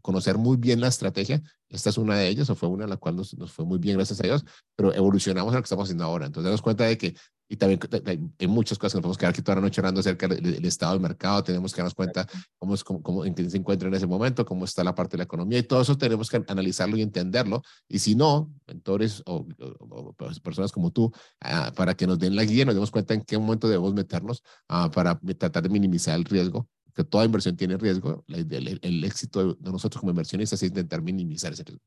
conocer muy bien la estrategia. Esta es una de ellas, o fue una en la cual nos, nos fue muy bien, gracias a Dios, pero evolucionamos a lo que estamos haciendo ahora. Entonces, darnos cuenta de que y también hay muchas cosas que nos podemos quedar aquí toda la noche hablando acerca del, estado del mercado, tenemos que darnos cuenta cómo, es, cómo, en qué se encuentra en ese momento, cómo está la parte de la economía y todo eso tenemos que analizarlo y entenderlo. Y si no, mentores o, pues, personas como tú, ah, para que nos den la guía, nos demos cuenta en qué momento debemos meternos uh, para tratar de minimizar el riesgo, que toda inversión tiene riesgo. el, el, éxito de nosotros como inversionistas es intentar minimizar ese riesgo.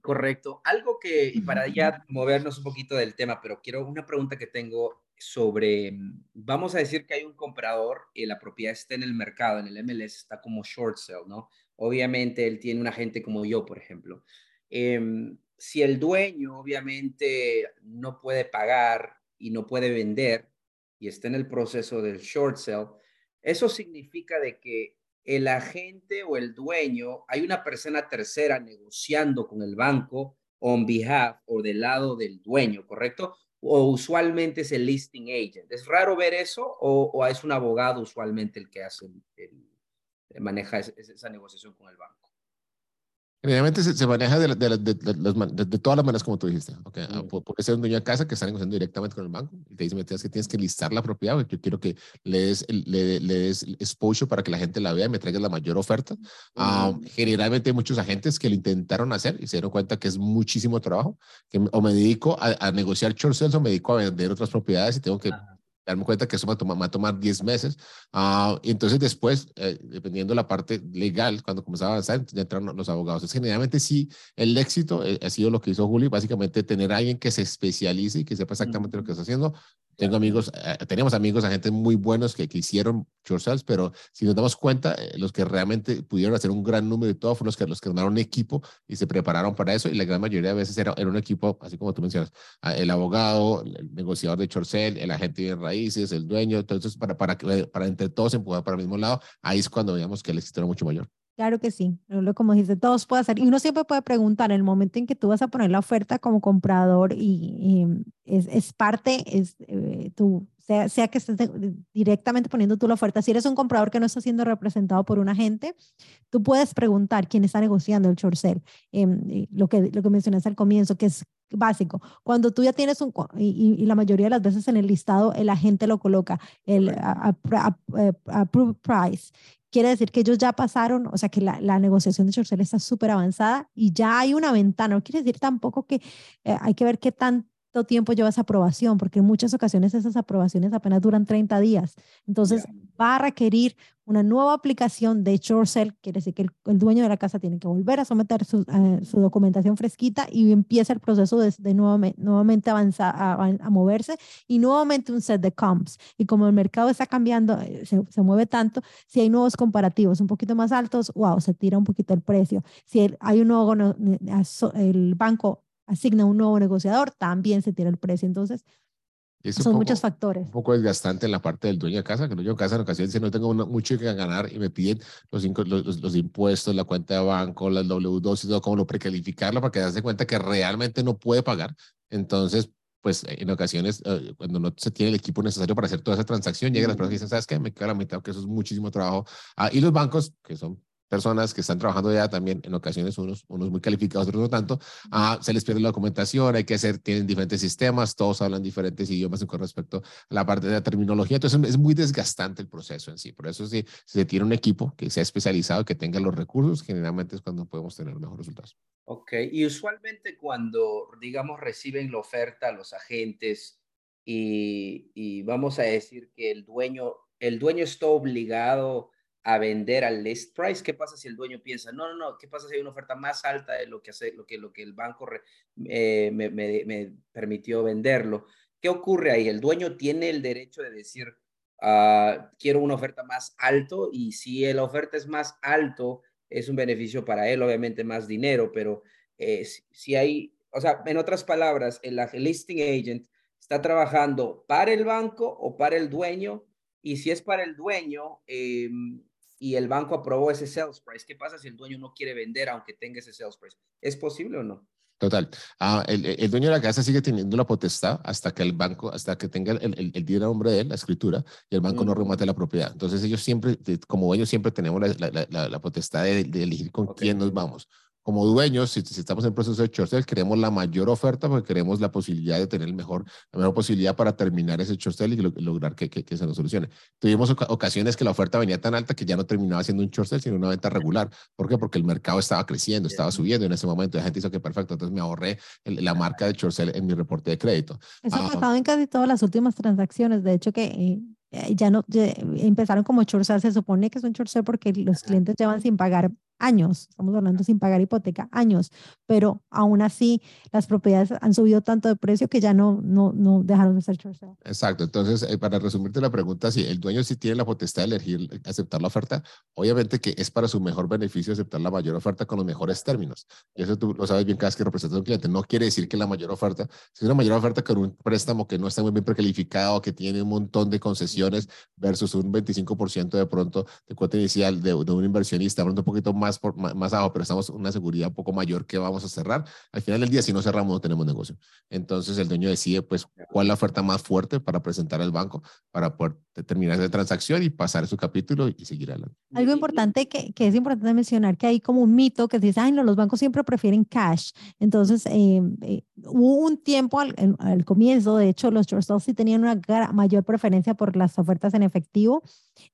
Correcto. Algo que, y para ya movernos un poquito del tema, pero quiero una pregunta que tengo sobre, vamos a decir que hay un comprador y la propiedad está en el mercado, en el MLS, está como short sale, ¿no? Obviamente él tiene un agente como yo, por ejemplo. Em, si el dueño obviamente no puede pagar y no puede vender y está en el proceso del short sale, eso significa de que el agente o el dueño, hay una persona tercera negociando con el banco on behalf o del lado del dueño, ¿correcto? O usualmente es el listing agent. ¿Es raro ver eso o, es un abogado usualmente el que hace el, maneja esa negociación con el banco? Generalmente se, maneja de, de, de, todas las maneras como tú dijiste. Okay. Mm. Puede ser un dueño de casa que está negociando directamente con el banco y te dice, que tienes que listar la propiedad, porque yo quiero que le des, le, le des exposure para que la gente la vea y me traigas la mayor oferta. Mm. generalmente hay muchos agentes que lo intentaron hacer y se dieron cuenta que es muchísimo trabajo, que o me dedico a, negociar short sales o me dedico a vender otras propiedades y tengo que darme cuenta que eso me, toma, va a tomar 10 meses. Uh, y entonces después, eh, dependiendo de la parte legal, cuando comenzaba a avanzar, ya entraron los abogados. Es generalmente sí, el éxito eh, ha sido lo que hizo Juli, básicamente tener a alguien que se especialice y que sepa exactamente lo que está haciendo, tengo amigos, eh, tenemos amigos, agentes muy buenos que, que hicieron short sales, pero si nos damos cuenta, eh, los que realmente pudieron hacer un gran número de todo fueron los que, los que armaron un equipo y se prepararon para eso. Y la gran mayoría de veces era, era un equipo, así como tú mencionas, ah, el abogado, el negociador de short sale, el agente de raíces, el dueño. Entonces, para, para, para entre todos empujar para el mismo lado, ahí es cuando veíamos que el éxito era mucho mayor. Claro que sí, como dice, todos puede hacer. Y uno siempre puede preguntar en el momento en que tú vas a poner la oferta como comprador y, es, es, parte, es eh, tú, sea, sea que estés directamente poniendo tú la oferta. Si eres un comprador que no está siendo representado por un agente, tú puedes preguntar quién está negociando el short sale. Em, lo, que, lo que mencionaste al comienzo, que es básico. Cuando tú ya tienes un, y, y, la mayoría de las veces en el listado el agente lo coloca, el eh, approved price, quiere decir que ellos ya pasaron, o sea que la, la negociación de short sale está súper avanzada y ya hay una ventana. No quiere decir tampoco que eh, hay que ver qué tan tiempo lleva esa aprobación, porque en muchas ocasiones esas aprobaciones apenas duran 30 días. Entonces va a requerir una nueva aplicación de short quiere decir que el, dueño de la casa tiene que volver a someter su, eh, su documentación fresquita y empieza el proceso de, de nuevamente, nuevamente avanzar, a, a, moverse y nuevamente un set de comps. Y como el mercado está cambiando, eh, se, se, mueve tanto, si hay nuevos comparativos un poquito más altos, wow, se tira un poquito el precio. Si hay un nuevo, el banco asigna un nuevo negociador, también se tira el precio. Entonces, Son muchos factores. Un poco desgastante en la parte del dueño de casa, que el dueño de casa en ocasiones dice, no tengo mucho que ganar y me piden los, los, los, impuestos, la cuenta de banco, la W2 y todo, como lo precalificarlo para que se cuenta que realmente no puede pagar. Entonces, pues en ocasiones, eh, cuando no se tiene el equipo necesario para hacer toda esa transacción, llegan las personas y dicen, ¿sabes qué? Me queda la mitad, que eso es muchísimo trabajo. Ah, y los bancos, que son personas que están trabajando ya también, en ocasiones unos, unos muy calificados, otros no tanto, ah, se les pierde la documentación, hay que hacer, tienen diferentes sistemas, todos hablan diferentes idiomas con respecto a la parte de la terminología, entonces es muy desgastante el proceso en sí, por eso si, si se tiene un equipo que sea especializado, que tenga los recursos, generalmente es cuando podemos tener mejores resultados. Ok, y usualmente cuando, digamos, reciben la oferta los agentes y, y vamos a decir que el dueño, el dueño está obligado a vender al list price. ¿Qué pasa si el dueño piensa, no, no, no, qué pasa si hay una oferta más alta de lo que, hace, lo que, lo que el banco eh, me, me, permitió venderlo? ¿Qué ocurre ahí? El dueño tiene el derecho de decir, uh, quiero una oferta más alto y si la oferta es más alto, es un beneficio para él, obviamente más dinero, pero eh, si, hay, o sea, en otras palabras, el, listing agent está trabajando para el banco o para el dueño y si es para el dueño, eh, y el banco aprobó ese sales price. ¿Qué pasa si el dueño no quiere vender aunque tenga ese sales price? ¿Es posible o no? Total. Ah, el, el, dueño de la casa sigue teniendo la potestad hasta que el banco, hasta que tenga el, el, el nombre de él, la escritura, y el banco no mm. remate la propiedad. Entonces ellos siempre, como dueños, siempre tenemos la, la, la, potestad de, elegir con quién nos vamos como dueños, si, estamos en proceso de short sale, queremos la mayor oferta porque queremos la posibilidad de tener el mejor, la mejor posibilidad para terminar ese short sale y lograr que, que, se nos solucione. Tuvimos ocasiones que la oferta venía tan alta que ya no terminaba siendo un short sale, sino una venta regular. ¿Por qué? Porque el mercado estaba creciendo, estaba subiendo en ese momento. La gente hizo que perfecto, entonces me ahorré la marca de short sale en mi reporte de crédito. Eso ha ah, pasado en casi todas las últimas transacciones. De hecho, que eh, eh, ya no empezaron como short sale. Se supone que es un short sale porque los clientes llevan sin pagar años, estamos hablando sin pagar hipoteca, años, pero aún así las propiedades han subido tanto de precio que ya no, no, no dejaron de ser short sale. Exacto, entonces eh, para resumirte la pregunta, si el dueño sí tiene la potestad de elegir aceptar la oferta, obviamente que es para su mejor beneficio aceptar la mayor oferta con los mejores términos. Y eso tú lo sabes bien cada vez que representas a un cliente. No quiere decir que la mayor oferta, si es una mayor oferta con un préstamo que no está muy bien precalificado, que tiene un montón de concesiones versus un 25% de pronto de cuota inicial de, de un inversionista, un poquito más más, por, más abajo, pero estamos una seguridad un poco mayor que vamos a cerrar. Al final del día, si no cerramos, no tenemos negocio. Entonces, el dueño decide, pues, cuál es la oferta más fuerte para presentar al banco para poder terminar esa transacción y pasar su capítulo y seguir adelante. Algo importante que, que es importante mencionar, que hay como un mito que dice, ay, no, los bancos siempre prefieren cash. Entonces, eh, eh, hubo un tiempo al, al, comienzo, de hecho, los short sí tenían una mayor preferencia por las ofertas en efectivo.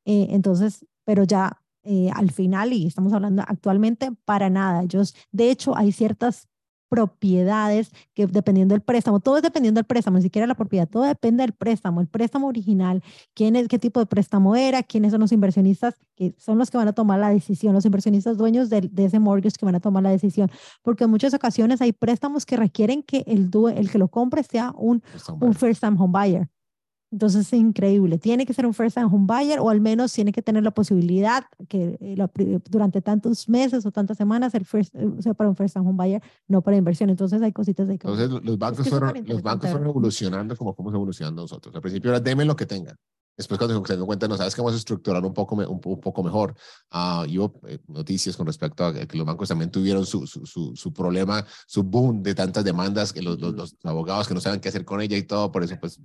Eh, entonces, pero ya eh, al final, y estamos hablando actualmente, para nada. Ellos, de hecho, hay ciertas propiedades que dependiendo del préstamo, todo es dependiendo del préstamo, ni siquiera la propiedad, todo depende del préstamo, el préstamo original, quién es, qué tipo de préstamo era, quiénes son los inversionistas que son los que van a tomar la decisión, los inversionistas dueños de, ese mortgage que van a tomar la decisión, porque en muchas ocasiones hay préstamos que requieren que el, el que lo compre sea un, un first time home buyer. Entonces es increíble. Tiene que ser un first time home buyer o al menos tiene que tener la posibilidad que eh, durante tantos meses o tantas semanas el first, eh, sea para un first time home buyer, no para inversión. Entonces hay cositas de que... Entonces los bancos, fueron, los bancos fueron evolucionando como fuimos evolucionando nosotros. Al principio era deme lo que tengan. Después cuando se cuenta, no sabes a estructurar un poco, un, poco mejor. Uh, hubo eh, noticias con respecto a que los bancos también tuvieron su, su, su, problema, su boom de tantas demandas, que los, los, abogados que no saben qué hacer con ella y todo, por eso pues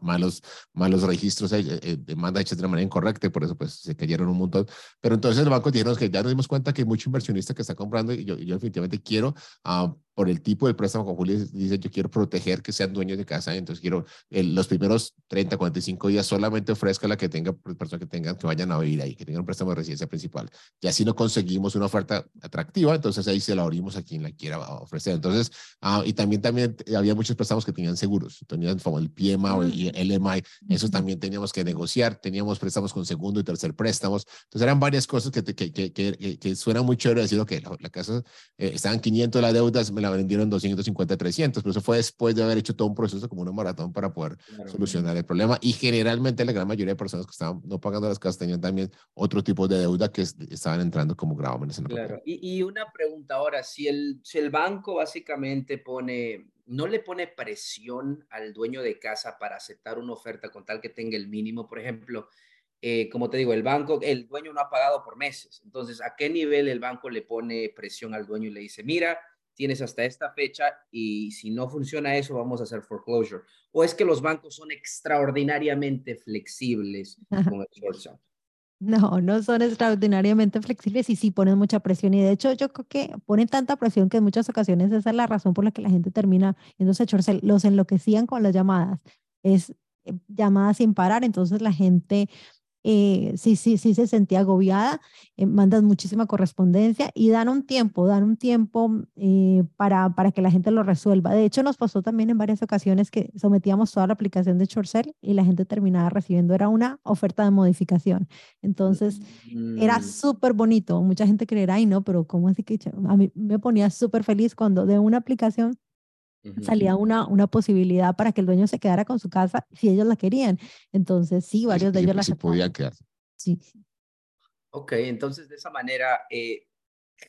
malos, malos registros, eh, eh, demandas hechas de una manera incorrecta y por eso pues se cayeron un montón. Pero entonces los bancos dijeron que ya nos dimos cuenta que hay mucho inversionista que está comprando y yo, yo definitivamente quiero uh, por el tipo de préstamo con Julio dice yo quiero proteger que sean dueños de casa, entonces quiero los primeros 30, 45 días solamente ofrezca la que tenga pues, personas que tengan que vayan a vivir ahí, que tengan un préstamo de residencia principal. Y así no conseguimos una oferta atractiva, entonces ahí se la abrimos a quien la quiera ofrecer. Entonces, ah, y también también había muchos préstamos que tenían seguros, tenían como el PMA o el LMI, eso también teníamos que negociar, teníamos préstamos con segundo y tercer préstamos. Entonces eran varias cosas que que, que, que, que suenan muy chévere decir, ok, la, la casa eh, estaban 500 las deudas, me la vendieron 250, 300, pero eso fue después de haber hecho todo un proceso como una maratón para poder solucionar el problema. Y generalmente la gran mayoría de personas que estaban no pagando las casas tenían también otro tipo de deuda que estaban entrando como gravámenes en la Claro, y, y, una pregunta ahora, si el, si el banco básicamente pone, no le pone presión al dueño de casa para aceptar una oferta con tal que tenga el mínimo, por ejemplo, eh, como te digo, el banco, el dueño no ha pagado por meses. Entonces, ¿a qué nivel el banco le pone presión al dueño y le dice, mira, tienes hasta esta fecha y si no funciona eso, vamos a hacer foreclosure? ¿O es que los bancos son extraordinariamente flexibles con el short No, no son extraordinariamente flexibles y sí ponen mucha presión. Y de hecho, yo creo que ponen tanta presión que en muchas ocasiones esa es la razón por la que la gente termina yéndose a Los enloquecían con las llamadas. Es eh, llamadas sin parar. Entonces la gente eh, sí, sí, sí se sentía agobiada, eh, mandan muchísima correspondencia y dan un tiempo, dan un tiempo eh, para, para que la gente lo resuelva. De hecho, nos pasó también en varias ocasiones que sometíamos toda la aplicación de Chorcel y la gente terminaba recibiendo, era una oferta de modificación. Entonces, era mm. súper bonito. Mucha gente creerá, ay, no, pero ¿cómo así que a mí me ponía súper feliz cuando de una aplicación salía una, una posibilidad para que el dueño se quedara con su casa si ellos la querían. Entonces, sí, varios de ellos la se podían quedarse. Sí. Ok, entonces de esa manera, eh,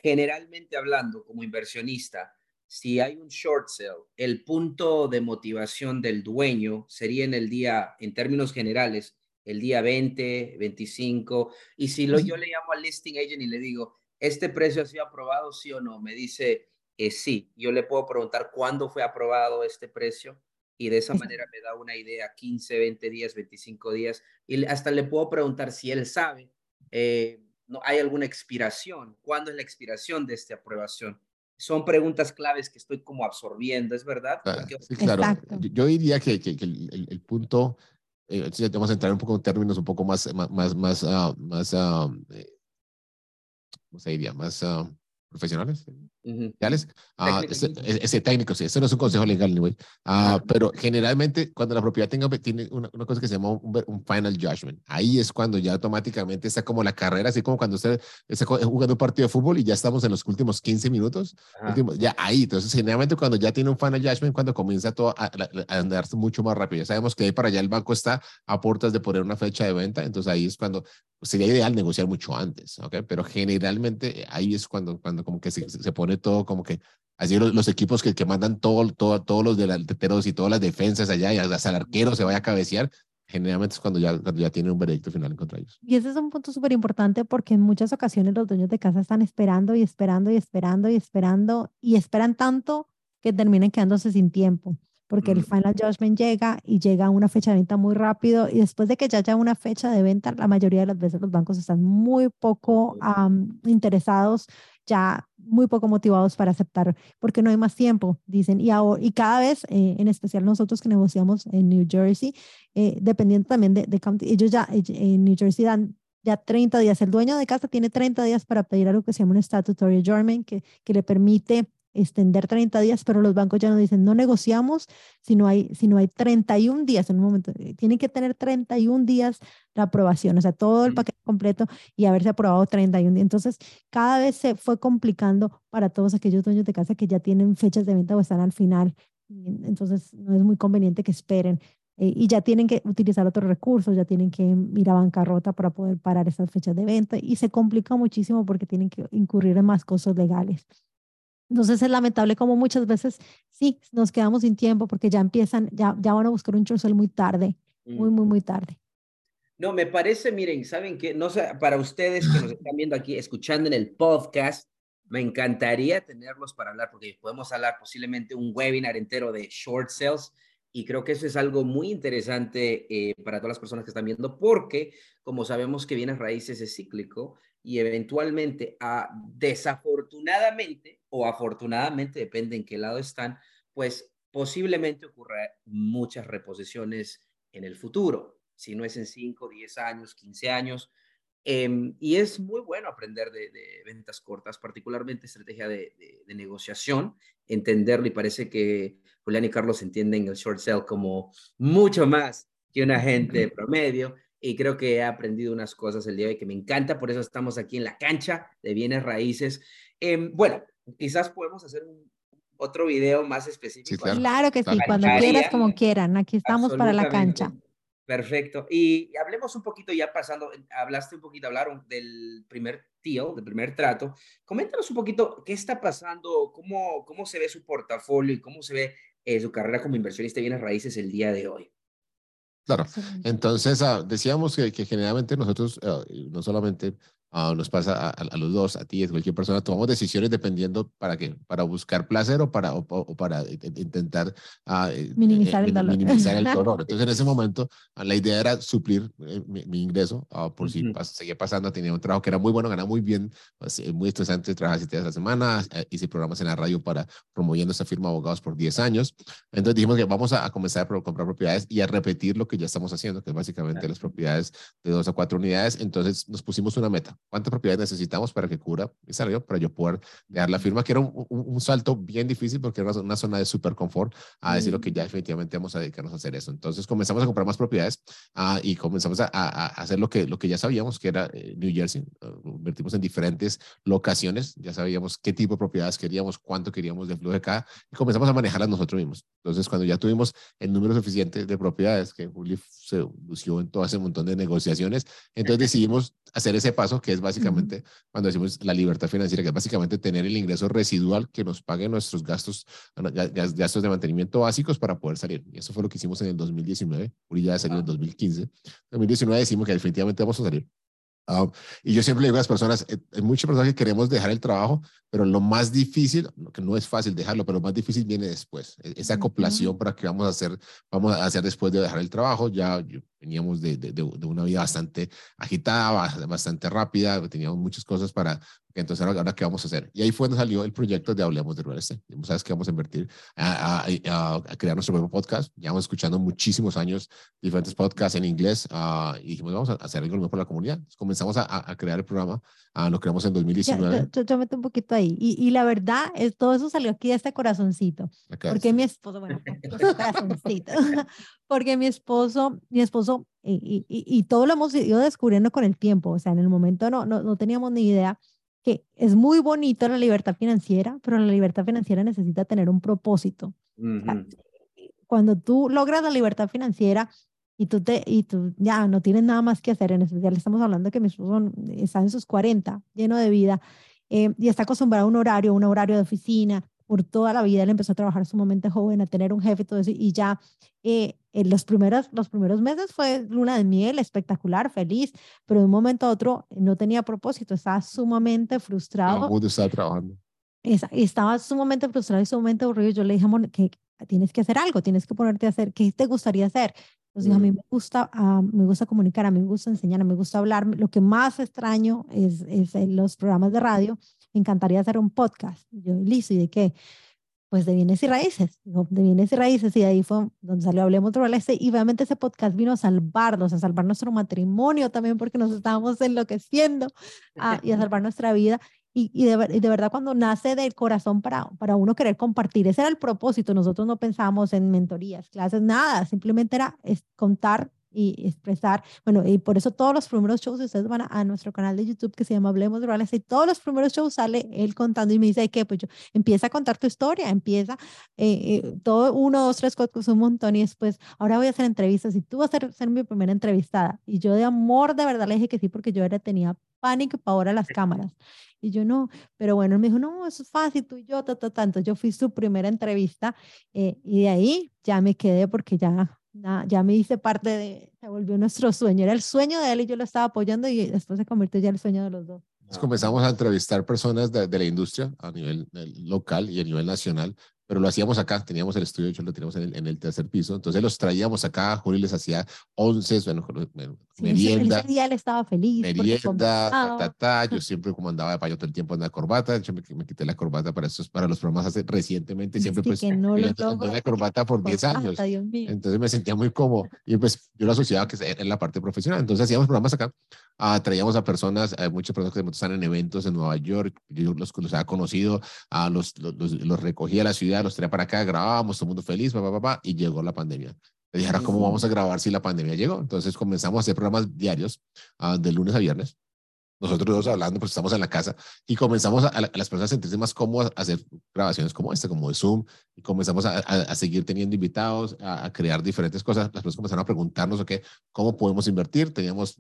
generalmente hablando como inversionista, si hay un short sale, el punto de motivación del dueño sería en el día, en términos generales, el día 20, 25, y si lo, yo le llamo al listing agent y le digo, ¿este precio ha sido aprobado, sí o no? Me dice, eh, sí, yo le puedo preguntar cuándo fue aprobado este precio y de esa manera me da una idea, 15, 20 días, 25 días, y hasta le puedo preguntar si él sabe, eh, no hay alguna expiración, cuándo es la expiración de esta aprobación. Son preguntas claves que estoy como absorbiendo, ¿es verdad? Ah, sí, claro. Yo, diría que, que, el, punto, eh, vamos a entrar un poco en términos un poco más, más, más, más, uh, más uh, ¿cómo se diría? Más uh, profesionales. Uh ese, técnico, sí, eso no es un consejo legal, anyway. Uh, pero generalmente, cuando la propiedad tenga, tiene una, una cosa que se llama un, final judgment, ahí es cuando ya automáticamente está como la carrera, así como cuando usted está jugando un partido de fútbol y ya estamos en los últimos 15 minutos, últimos, ya ahí. Entonces, generalmente, cuando ya tiene un final judgment, cuando comienza todo a, a, andarse mucho más rápido. Ya sabemos que ahí para allá el banco está a puertas de poner una fecha de venta, entonces ahí es cuando sería ideal negociar mucho antes, ¿ok? Pero generalmente ahí es cuando, cuando como que se, se pone todo como que así los, equipos que, que mandan todo, todo, todos los delanteros y todas las defensas allá y hasta el arquero se vaya a cabecear, generalmente es cuando ya, cuando ya tienen un veredicto final en contra ellos. Y ese es un punto súper importante porque en muchas ocasiones los dueños de casa están esperando y esperando y esperando y esperando y esperan tanto que terminan quedándose sin tiempo porque el final judgment llega y llega a una fecha de venta muy rápido y después de que ya haya una fecha de venta, la mayoría de las veces los bancos están muy poco interesados ya muy poco motivados para aceptar porque no hay más tiempo, dicen. Y, ahora, y cada vez, eh, en especial nosotros que negociamos en New Jersey, eh, dependiendo también de, de ellos ya en New Jersey dan ya 30 días. El dueño de casa tiene 30 días para pedir algo que se llama un statutory adjournment, que, que le permite extender 30 días, pero los bancos ya no dicen, no negociamos si no hay, si no hay 31 días en un momento. Eh, tienen que tener 31 días la aprobación, o sea, todo el paquete completo y haberse aprobado 31 días. Entonces, cada vez se fue complicando para todos aquellos dueños de casa que ya tienen fechas de venta o están al final. Entonces, no es muy conveniente que esperen. Eh, y ya tienen que utilizar otros recursos, ya tienen que ir a bancarrota para poder parar esas fechas de venta y se complica muchísimo porque tienen que incurrir en más costos legales. Entonces es lamentable como muchas veces sí nos quedamos sin tiempo porque ya empiezan, ya, ya van a buscar un chorcel muy tarde, muy, muy, muy tarde. No, me parece, miren, ¿saben qué? No sé, para ustedes que nos están viendo aquí, escuchando en el podcast, me encantaría tenerlos para hablar porque podemos hablar posiblemente un webinar entero de short sales y creo que eso es algo muy interesante eh, para todas las personas que están viendo porque como sabemos que bienes raíces es cíclico y eventualmente, a, desafortunadamente o afortunadamente, depende en qué lado están, pues posiblemente ocurra muchas reposiciones en el futuro, si no es en 5, 10 años, 15 años. Em, y es muy bueno aprender de, ventas cortas, particularmente estrategia de, de, negociación, entenderlo y parece que Julián y Carlos entienden el short sale como mucho más que un agente promedio y creo que he aprendido unas cosas el día de hoy que me encanta, por eso estamos aquí en la cancha de bienes raíces. Em, bueno, quizás podemos hacer un otro video más específico. claro. que sí, cuando quieras, como quieran. Aquí estamos para la cancha. Perfecto. Y, hablemos un poquito ya pasando, hablaste un poquito, hablaron del primer tío, del primer trato. Coméntanos un poquito qué está pasando, cómo, cómo se ve su portafolio y cómo se ve eh, su carrera como inversionista de bienes raíces el día de hoy. Claro. Entonces, ah, decíamos que, que, generalmente nosotros, ah, no solamente Ah, nos pasa a, los dos, a ti, a cualquier persona, tomamos decisiones dependiendo para qué, para buscar placer o para, o, para intentar eh, minimizar, el dolor. minimizar el dolor. Entonces en ese momento ah, la idea era suplir eh, mi, ingreso, por si seguía pasando, tenía un trabajo que era muy bueno, ganaba muy bien, pues, eh, muy estresante, trabajaba siete días a la semana, hice programas en la radio para promoviendo esta firma de abogados por 10 años. Entonces dijimos que vamos a, comenzar a comprar propiedades y a repetir lo que ya estamos haciendo, que es básicamente las propiedades de dos a cuatro unidades. Entonces nos pusimos una meta cuántas propiedades necesitamos para que cubra mi salario, para yo poder dejar la firma, que era un, un, salto bien difícil porque era una, zona de súper confort, a decir lo que ya definitivamente vamos a dedicarnos a hacer eso. Entonces comenzamos a comprar más propiedades uh, y comenzamos a, a, hacer lo que, lo que ya sabíamos, que era eh, New Jersey. Uh, invertimos en diferentes locaciones, ya sabíamos qué tipo de propiedades queríamos, cuánto queríamos de flujo de cada, y comenzamos a manejarlas nosotros mismos. Entonces, cuando ya tuvimos el número suficiente de propiedades, que Juli se lució en todo ese montón de negociaciones, entonces decidimos hacer ese paso que es básicamente cuando decimos la libertad financiera, que es básicamente tener el ingreso residual que nos pague nuestros gastos, gastos de mantenimiento básicos para poder salir. Y eso fue lo que hicimos en el 2019. Uri ya salió en el 2015. En 2019 decimos que definitivamente vamos a salir. Ah, y yo siempre digo a las personas, eh, hay muchas personas que queremos dejar el trabajo, pero lo más difícil, que no es fácil dejarlo, pero lo más difícil viene después. E, esa acoplación para que vamos a hacer, vamos a hacer después de dejar el trabajo. Ya veníamos de, de, de, una vida bastante agitada, bastante rápida, teníamos muchas cosas para, entonces ahora, ahora qué vamos a hacer. Y ahí fue donde salió el proyecto de Hablemos de Real Estate. Sabes que vamos a invertir a, a, crear nuestro propio podcast. Llevamos escuchando muchísimos años diferentes podcasts en inglés uh, y dijimos, vamos a hacer algo nuevo por la comunidad. Entonces comenzamos a, crear el programa. Uh, lo creamos en 2019. yo, yo, meto un poquito ahí. Y, y, la verdad, es, todo eso salió aquí de este corazoncito. porque mi esposo, bueno, corazoncito. porque mi esposo, mi esposo, y, y, y, todo lo hemos ido descubriendo con el tiempo. O sea, en el momento no, no, no teníamos ni idea que es muy bonito la libertad financiera, pero la libertad financiera necesita tener un propósito. Cuando tú logras la libertad financiera y tú, te, y tú ya no tienes nada más que hacer, en especial estamos hablando que mi esposo está en sus 40, lleno de vida, eh, y está acostumbrado a un horario, un horario de oficina, por toda la vida, él empezó a trabajar sumamente joven, a tener un jefe y todo eso, y ya eh, en los primeros, los primeros meses fue luna de miel, espectacular, feliz, pero de un momento a otro no tenía propósito, estaba sumamente frustrado. ¿Cómo estaba trabajando? estaba sumamente frustrado y sumamente aburrido. Yo le dije, amor, que tienes que hacer algo, tienes que ponerte a hacer, ¿qué te gustaría hacer? Entonces, a mí me gusta, uh, me gusta comunicar, a mí me gusta enseñar, a mí me gusta hablar. Lo que más extraño es, es los programas de radio me encantaría hacer un podcast. Yo, listo, ¿y de qué? Pues de bienes y raíces, de bienes y raíces, y de ahí fue donde salió Hablemos de Real Y obviamente ese podcast vino a salvarnos, a salvar nuestro matrimonio también, porque nos estábamos enloqueciendo ah, y a salvar nuestra vida. Y, de, de, verdad, cuando nace del corazón para, para uno querer compartir, ese era el propósito. Nosotros no pensábamos en mentorías, clases, nada, simplemente era contar y expresar. Bueno, y por eso todos los primeros shows, ustedes van a, nuestro canal de YouTube que se llama Hablemos de Real y todos los primeros shows sale él contando y me dice, ¿qué? Pues yo, empieza a contar tu historia, empieza eh, eh, todo, uno, dos, tres, cuatro, un montón y después, ahora voy a hacer entrevistas y tú vas a ser, ser mi primera entrevistada. Y yo de amor, de verdad le dije que sí, porque yo era, tenía pánico ahora las cámaras. Y yo no, pero bueno, él me dijo, no, eso es fácil, tú y yo, tanto, tanto. Yo fui su primera entrevista eh, y de ahí ya me quedé porque ya ya me hice parte de, se volvió nuestro sueño, era el sueño de él y yo lo estaba apoyando y después se convirtió ya el sueño de los dos. comenzamos a entrevistar personas de, de la industria a nivel local y a nivel nacional pero lo hacíamos acá, teníamos el estudio, yo lo teníamos en el, tercer piso, entonces los traíamos acá, Julio les hacía once, bueno, merienda. Ese día él estaba feliz. Merienda, ta, ta, yo siempre como andaba de payo todo el tiempo en la corbata, yo me, me, quité la corbata para estos, para los programas hace, recientemente, siempre pues, que no la corbata por 10 años, entonces me sentía muy cómodo, y pues yo lo asociaba que en la parte profesional, entonces hacíamos programas acá, ah, traíamos a personas, a muchas personas que están en eventos en Nueva York, yo los, los había conocido, los, los, los, los recogía a la ciudad, los traía para acá, grabábamos, todo el mundo feliz, papá, papá, y llegó la pandemia. Le dije, ¿cómo vamos a grabar si la pandemia llegó? Entonces comenzamos a hacer programas diarios uh, de lunes a viernes. nosotros dos hablando, pues estamos en la casa y comenzamos a, las personas a sentirse más cómodas a hacer grabaciones como esta, como de Zoom, y comenzamos a, a seguir teniendo invitados, a, crear diferentes cosas. Las personas comenzaron a preguntarnos, ok, ¿cómo podemos invertir? Teníamos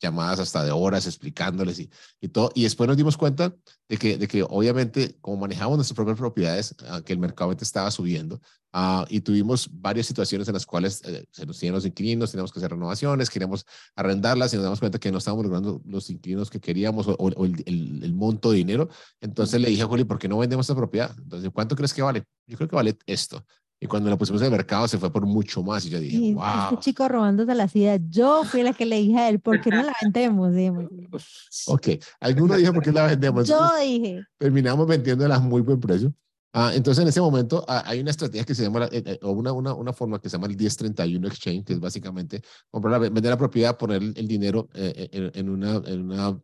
llamadas hasta de horas explicándoles y, y todo. Y después nos dimos cuenta de que, de que obviamente, como manejamos nuestras propias propiedades, ah, que el mercado estaba subiendo uh, y tuvimos varias situaciones en las cuales eh, se nos tienen los inquilinos, teníamos que hacer renovaciones, queríamos arrendarlas y nos damos cuenta que no estábamos logrando los inquilinos que queríamos o, el, el, monto de dinero. Entonces le dije a Juli, ¿por qué no vendemos esta propiedad? Entonces, ¿cuánto crees que vale? Yo creo que vale esto. Y cuando la pusimos en el mercado se fue por mucho más y yo dije, wow. Este chico robándose la ideas. Yo fui la que le dije a él, ¿por qué no la vendemos? ok, alguno dijo, ¿por qué la vendemos? Yo dije. Terminamos vendiéndola a muy buen precio. Ah, entonces, en ese momento ah, hay una estrategia que se llama, eh, eh, o una, una, una, forma que se llama el 1031 Exchange, que es básicamente comprar vender la propiedad, poner el, dinero eh, en, en, una, en una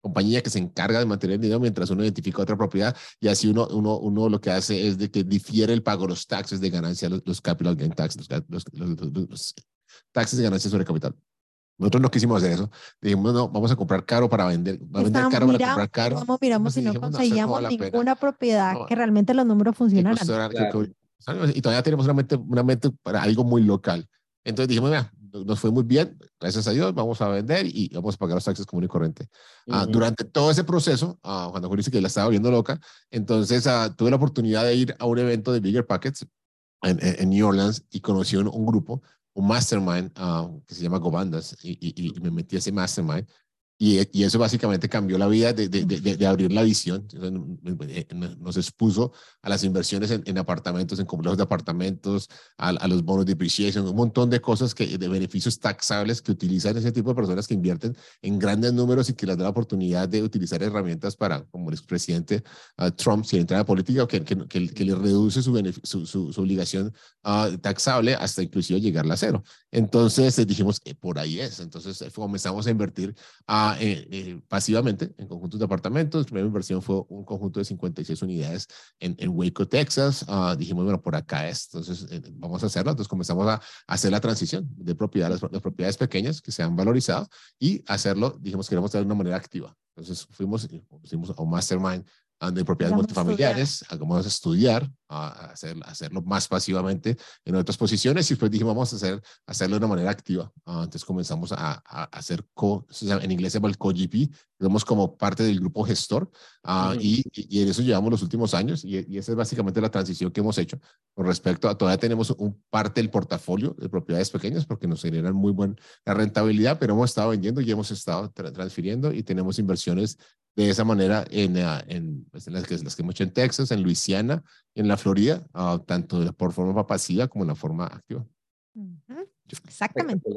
compañía que se encarga de mantener el dinero mientras uno identifica otra propiedad y así uno, uno, uno lo que hace es de que difiere el pago de los taxes de ganancia, los, capital gain taxes, los, los, taxes de ganancia sobre capital. Nosotros no quisimos hacer eso. Dijimos, no, vamos a comprar caro para vender. Va a vender caro para comprar caro. Vamos, miramos si no conseguíamos ninguna propiedad que realmente los números funcionaran. Y todavía tenemos una mente, una mente para algo muy local. Entonces dijimos, mira, nos fue muy bien, gracias a Dios, vamos a vender y vamos a pagar los taxes común y corriente. Ah, durante todo ese proceso, uh, cuando Julio dice que la estaba viendo loca, entonces uh, tuve la oportunidad de ir a un evento de Bigger Packets en, en, New Orleans y conocí un, un grupo, un mastermind que se llama Gobandas y, y, y, me metí a ese mastermind y, y, eso básicamente cambió la vida de, de, de, abrir la visión. Nos expuso a las inversiones en, apartamentos, en complejos de apartamentos, a, a, los bonos de depreciation, un montón de cosas que, de beneficios taxables que utilizan ese tipo de personas que invierten en grandes números y que les da la oportunidad de utilizar herramientas para, como el expresidente uh, Trump, si entra en la política, que, que, que, le reduce su, su, su, obligación uh, taxable hasta inclusive llegar a cero. Entonces dijimos, eh, por ahí es. Entonces comenzamos a invertir a eh, eh, pasivamente en conjuntos de apartamentos. La primera inversión fue un conjunto de 56 unidades en, en Waco, Texas. Uh, dijimos, bueno, por acá es, entonces eh, vamos a hacerlo. Entonces comenzamos a, hacer la transición de propiedad, las, propiedades pequeñas que se han valorizado y hacerlo, dijimos, queremos hacerlo de una manera activa. Entonces fuimos, fuimos a un mastermind de propiedades multifamiliares, vamos a estudiar, a hacer, hacerlo más pasivamente en otras posiciones y después dijimos vamos a hacer, hacerlo de una manera activa. Ah, entonces comenzamos a, a hacer, co, en inglés se llama el co-GP, somos como parte del grupo gestor uh, y, y, en eso llevamos los últimos años y, y, esa es básicamente la transición que hemos hecho. Con respecto a, todavía tenemos un parte del portafolio de propiedades pequeñas porque nos generan muy buena rentabilidad, pero hemos estado vendiendo y hemos estado transfiriendo y tenemos inversiones de esa manera en, en, pues, en las, que, las que hemos hecho en Texas, en Luisiana, en la Florida, uh, tanto por forma pasiva como en la forma activa. Exactamente.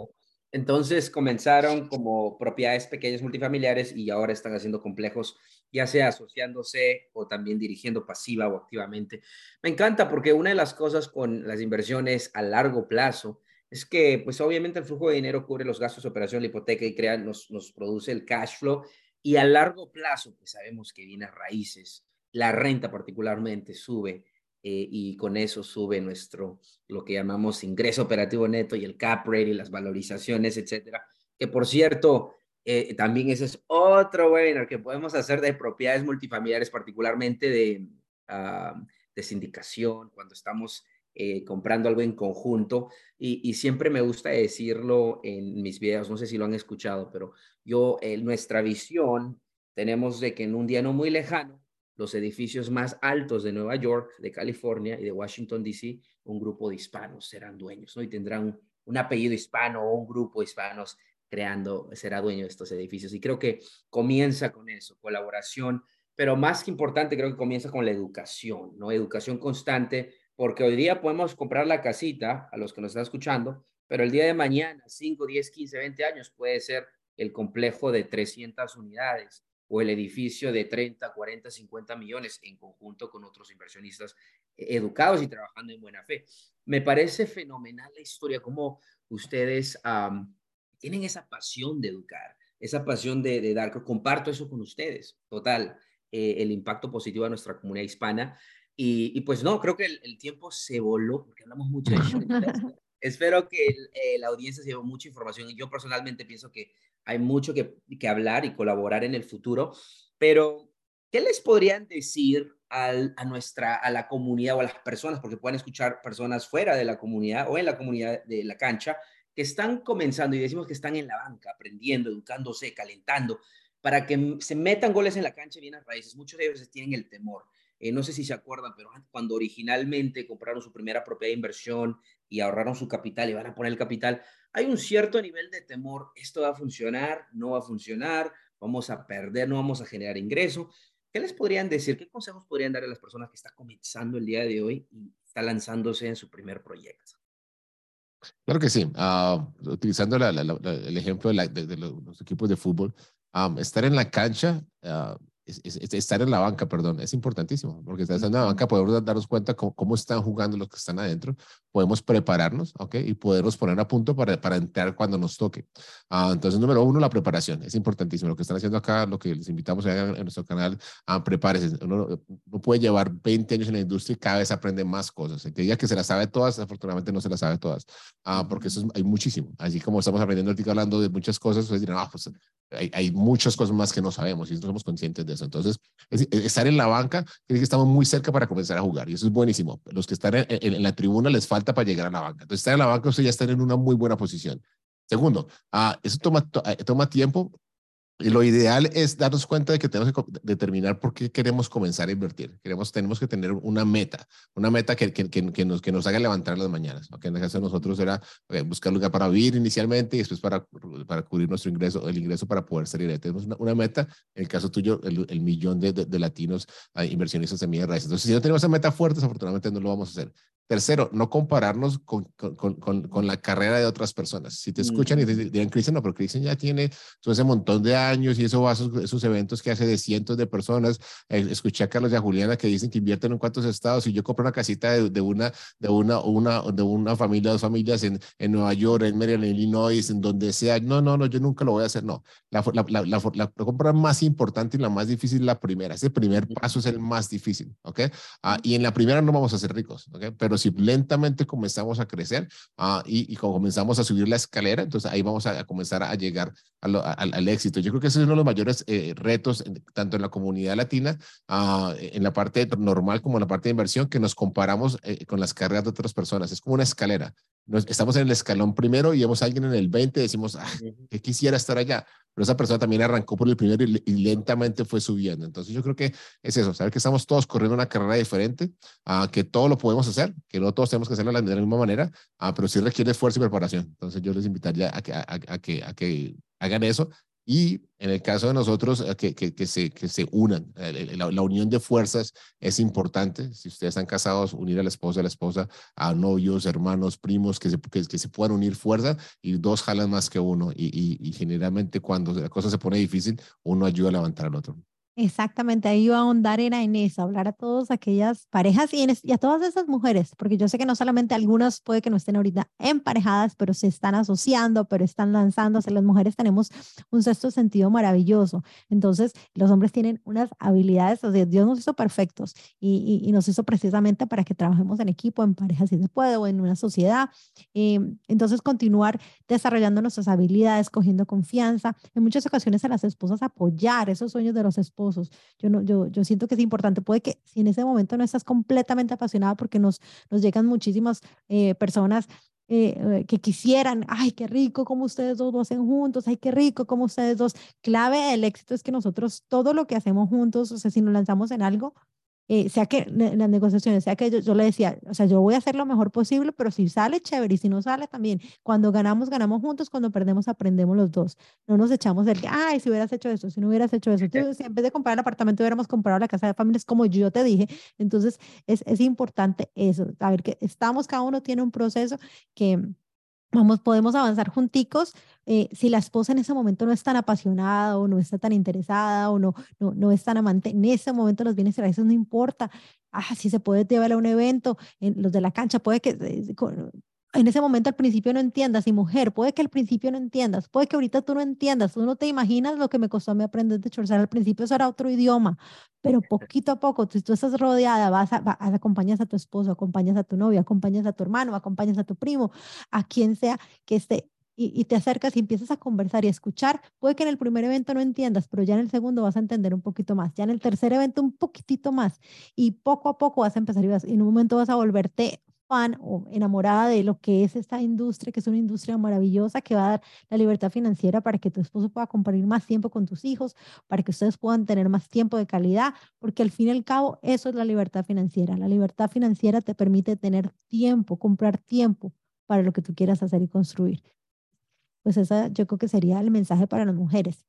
Entonces comenzaron como propiedades pequeñas multifamiliares y ahora están haciendo complejos, ya sea asociándose o también dirigiendo pasiva o activamente. Me encanta porque una de las cosas con las inversiones a largo plazo es que, pues obviamente el flujo de dinero cubre los gastos de operación, la hipoteca y crea, nos, nos produce el cash flow y a largo plazo, pues sabemos que viene a raíces, la renta particularmente sube eh, y con eso sube nuestro, lo que llamamos ingreso operativo neto y el cap rate y las valorizaciones, etcétera. Que por cierto, eh, también ese es otro webinar que podemos hacer de propiedades multifamiliares, particularmente de, uh, de sindicación, cuando estamos eh, comprando algo en conjunto. Y, siempre me gusta decirlo en mis videos, no sé si lo han escuchado, pero yo, nuestra visión, tenemos de que en un día no muy lejano, los edificios más altos de Nueva York, de California y de Washington, D.C., un grupo de hispanos serán dueños, ¿no? Y tendrán un, apellido hispano o un grupo de hispanos creando, será dueño de estos edificios. Y creo que comienza con eso, colaboración, pero más que importante, creo que comienza con la educación, ¿no? Educación constante, porque hoy día podemos comprar la casita a los que nos están escuchando, pero el día de mañana, 5, 10, 15, 20 años, puede ser el complejo de 300 unidades o el edificio de 30, 40, 50 millones en conjunto con otros inversionistas educados y trabajando en buena fe. Me parece fenomenal la historia, cómo ustedes tienen esa pasión de educar, esa pasión de, dar. Comparto eso con ustedes, total, eh, el impacto positivo a nuestra comunidad hispana. Y, pues no, creo que el, tiempo se voló, porque hablamos mucho de espero que eh, la audiencia se lleve mucha información y yo personalmente pienso que hay mucho que, que hablar y colaborar en el futuro, pero ¿qué les podrían decir al, a nuestra, a la comunidad o a las personas, porque pueden escuchar personas fuera de la comunidad o en la comunidad de la cancha, que están comenzando y decimos que están en la banca, aprendiendo, educándose, calentando, para que se metan goles en la cancha y a raíces. Muchos de ellos tienen el temor. Eh, no sé si se acuerdan, pero cuando originalmente compraron su primera propiedad de inversión y ahorraron su capital y van a poner el capital, hay un cierto nivel de temor. Esto va a funcionar, no va a funcionar, vamos a perder, no vamos a generar ingreso. ¿Qué les podrían decir? ¿Qué consejos podrían dar a las personas que están comenzando el día de hoy y está lanzándose en su primer proyecto? Claro que sí. Uh, utilizando el ejemplo de, los equipos de fútbol, um, estar en la cancha uh, estar en la banca, perdón, es importantísimo, porque estar en la banca podemos darnos cuenta cómo, están jugando los que están adentro, podemos prepararnos, ¿ok? Y podernos poner a punto para, para entrar cuando nos toque. Ah, entonces, número uno, la preparación, es importantísimo. Lo que están haciendo acá, lo que les invitamos a en, en nuestro canal, ah, prepárese. Uno, uno, puede llevar 20 años en la industria y cada vez aprende más cosas. El que diga que se las sabe todas, afortunadamente no se las sabe todas, ah, porque eso es, hay muchísimo. Así como estamos aprendiendo ahorita hablando de muchas cosas, ustedes dirán, ah, pues hay, hay, muchas cosas más que no sabemos y no somos conscientes de eso. Entonces, estar en la banca, creo que estamos muy cerca para comenzar a jugar y eso es buenísimo. Los que están en, en, la tribuna les falta para llegar a la banca. Entonces, estar en la banca, ustedes ya están en una muy buena posición. Segundo, uh, eso toma, toma tiempo, y lo ideal es darnos cuenta de que tenemos que determinar por qué queremos comenzar a invertir. Queremos, tenemos que tener una meta, una meta que, que, que, nos, que nos haga levantar las mañanas. ¿okay? En el caso de nosotros era okay, buscar lugar para vivir inicialmente y después para, para cubrir nuestro ingreso, el ingreso para poder salir. Tenemos una, una meta, en el caso tuyo, el, millón de, de, de latinos inversionistas de de raíces. Entonces, si no tenemos esa meta fuerte, desafortunadamente no lo vamos a hacer. Tercero, no compararnos con, con, con, con, la carrera de otras personas. Si te escuchan y te dirán, Cristian, no, pero Cristian ya tiene todo ese montón de años y eso va a esos, eventos que hace de cientos de personas. Eh, escuché a Carlos y a Juliana que dicen que invierten en cuántos estados y yo compro una casita de, de una, de una, una, de una familia, dos familias en, en Nueva York, en Maryland, en Illinois, en donde sea. No, no, no, yo nunca lo voy a hacer. No, la, la, la, la, compra más importante y la más difícil es la primera. Ese primer paso es el más difícil, ¿ok? Ah, y en la primera no vamos a ser ricos, ¿ok? Pero si lentamente comenzamos a crecer uh, y, y comenzamos a subir la escalera, entonces ahí vamos a, a comenzar a llegar a lo, a, al éxito. Yo creo que ese es uno de los mayores eh, retos, tanto en la comunidad latina, uh, en la parte normal como en la parte de inversión, que nos comparamos eh, con las carreras de otras personas. Es como una escalera. Nos, estamos en el escalón primero y vemos a alguien en el 20 y decimos, ah, que quisiera estar allá pero esa persona también arrancó por el primero y, lentamente fue subiendo. Entonces yo creo que es eso, saber que estamos todos corriendo una carrera diferente, uh, que todo lo podemos hacer, que no todos tenemos que hacerlo de la misma manera, uh, pero sí requiere esfuerzo y preparación. Entonces yo les invitaría a que, a, a que, a que hagan eso y en el caso de nosotros, eh, que, que, se, que se unan. La, unión de fuerzas es importante. Si ustedes están casados, unir a la esposa, a la esposa, a novios, hermanos, primos, que se, que, se puedan unir fuerza y dos jalan más que uno. Y, y generalmente cuando la cosa se pone difícil, uno ayuda a levantar al otro. Exactamente, ahí iba a ahondar era en eso, hablar a todas aquellas parejas y, en, y, a todas esas mujeres, porque yo sé que no solamente algunas puede que no estén ahorita emparejadas, pero se están asociando, pero están lanzándose. Las mujeres tenemos un sexto sentido maravilloso. Entonces, los hombres tienen unas habilidades, o sea, Dios nos hizo perfectos y, y, y, nos hizo precisamente para que trabajemos en equipo, en pareja si se puede, o en una sociedad. Eh, entonces, continuar desarrollando nuestras habilidades, cogiendo confianza. En muchas ocasiones a las esposas apoyar esos sueños de los esposos yo, no, yo, yo siento que es importante. Puede que si en ese momento no estás completamente apasionada porque nos, nos llegan muchísimas eh, personas eh, eh, que quisieran, ay, qué rico como ustedes dos lo hacen juntos, ay, qué rico como ustedes dos. Clave del éxito es que nosotros todo lo que hacemos juntos, o sea, si nos lanzamos en algo, eh, sea que las negociaciones, sea que yo, yo, le decía, o sea, yo voy a hacer lo mejor posible, pero si sale, chévere, y si no sale, también. Cuando ganamos, ganamos juntos, cuando perdemos, aprendemos los dos. No nos echamos el ay, si hubieras hecho eso, si no hubieras hecho eso. Si en vez de comprar el apartamento, hubiéramos comprado la casa de familias, como yo te dije. Entonces, es, es importante eso, saber que estamos, cada uno tiene un proceso que vamos, podemos avanzar junticos. Eh, si la esposa en ese momento no es tan apasionada o no está tan interesada o no, no, no es tan amante, en ese momento los bienes raíces no importa. Ah, si se puede llevar a un evento, en los de la cancha, puede que eh, en ese momento al principio no entiendas, y mujer, puede que al principio no entiendas, puede que ahorita tú no entiendas, tú no te imaginas lo que me costó a mí aprender de chorcear, al principio eso era otro idioma, pero poquito a poco, si tú estás rodeada, vas, a, acompañas a tu esposo, acompañas a tu novio, acompañas a tu hermano, acompañas a tu primo, a quien sea que esté, y, y, te acercas y empiezas a conversar y a escuchar, puede que en el primer evento no entiendas, pero ya en el segundo vas a entender un poquito más, ya en el tercer evento un poquitito más, y poco a poco vas a empezar y, vas, y en un momento vas a volverte fan o enamorada de lo que es esta industria, que es una industria maravillosa que va a dar la libertad financiera para que tu esposo pueda compartir más tiempo con tus hijos, para que ustedes puedan tener más tiempo de calidad, porque al fin y al cabo eso es la libertad financiera. La libertad financiera te permite tener tiempo, comprar tiempo para lo que tú quieras hacer y construir. Pues esa yo creo que sería el mensaje para las mujeres.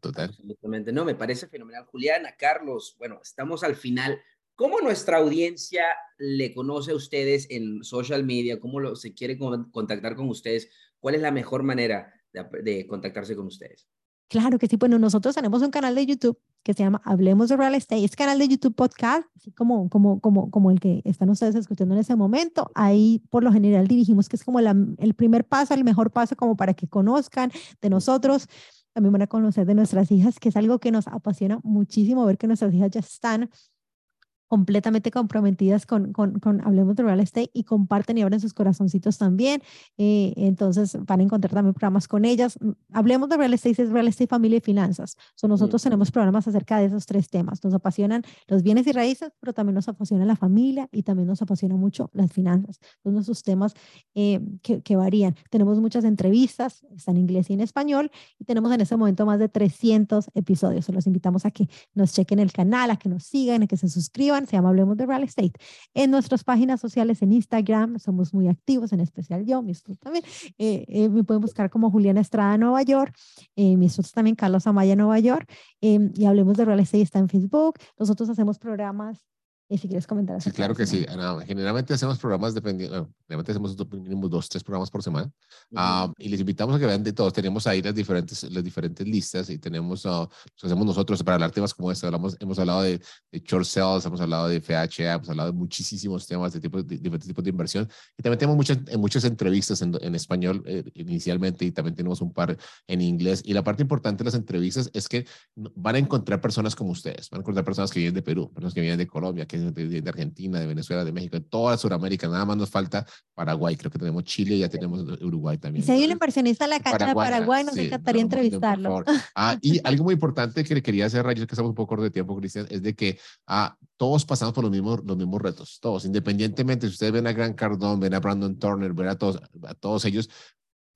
Total. Absolutamente. No, me parece fenomenal. Juliana, Carlos, bueno, estamos al final. ¿Cómo nuestra audiencia le conoce a ustedes en social media? ¿Cómo lo, se quiere contactar con ustedes? ¿Cuál es la mejor manera de, contactarse con ustedes? Claro que sí. Bueno, nosotros tenemos un canal de YouTube que se llama Hablemos de Real Estate. Es canal de YouTube podcast, así como, como, como, como el que están ustedes escuchando en ese momento. Ahí por lo general dirigimos que es como el primer paso, el mejor paso como para que conozcan de nosotros. También van a conocer de nuestras hijas, que es algo que nos apasiona muchísimo ver que nuestras hijas ya están completamente comprometidas con, con, con, Hablemos de Real Estate y comparten y abren sus corazoncitos también. Eh, entonces van a encontrar también programas con ellas. Mm, Hablemos de Real Estate, es Real Estate, Familia y Finanzas. So, nosotros tenemos programas acerca de esos tres temas. Nos apasionan los bienes y raíces, pero también nos apasiona la familia y también nos apasiona mucho las finanzas. Son nuestros temas eh, que, que, varían. Tenemos muchas entrevistas, están en inglés y en español, y tenemos en este momento más de 300 episodios. So, los invitamos a que nos chequen el canal, a que nos sigan, a que se suscriban se llama Hablemos de Real Estate. En nuestras páginas sociales en Instagram somos muy activos, en especial yo, mi esposo también. Eh, eh, me pueden buscar como Juliana Estrada Nueva York, eh, mi esposo también Carlos Amaya Nueva York, y Hablemos de Real Estate está en Facebook. Nosotros hacemos programas y si quieres comentar. Sí, claro que sí. generalmente hacemos programas dependiendo, generalmente hacemos mínimo dos, tres programas por semana. Ah, y les invitamos a que vean de todos. Tenemos ahí las diferentes, las diferentes listas y tenemos, uh, hacemos nosotros para hablar temas como este. Hablamos, hemos hablado de, de short sales, hemos hablado de FHA, hemos hablado de muchísimos temas de, tipo, de diferentes tipos de inversión. Y también tenemos muchas, muchas entrevistas en, en español eh, inicialmente y también tenemos un par en inglés. Y la parte importante de las entrevistas es que van a encontrar personas como ustedes. Van a encontrar personas que vienen de Perú, personas que vienen de Colombia, que de, Argentina, de Venezuela, de México, de toda Sudamérica. Nada más nos falta Paraguay. Creo que tenemos Chile, ya tenemos Uruguay también. Y si hay un inversionista en la cancha de Paraguay, nos encantaría entrevistarlo. Ah, y algo muy importante que le quería hacer, Rayo, que estamos un poco corto de tiempo, Cristian, es de que ah, todos pasamos por los mismos, los mismos retos, todos, independientemente, si ustedes ven a Gran Cardón, ven a Brandon Turner, ven a todos, a todos ellos,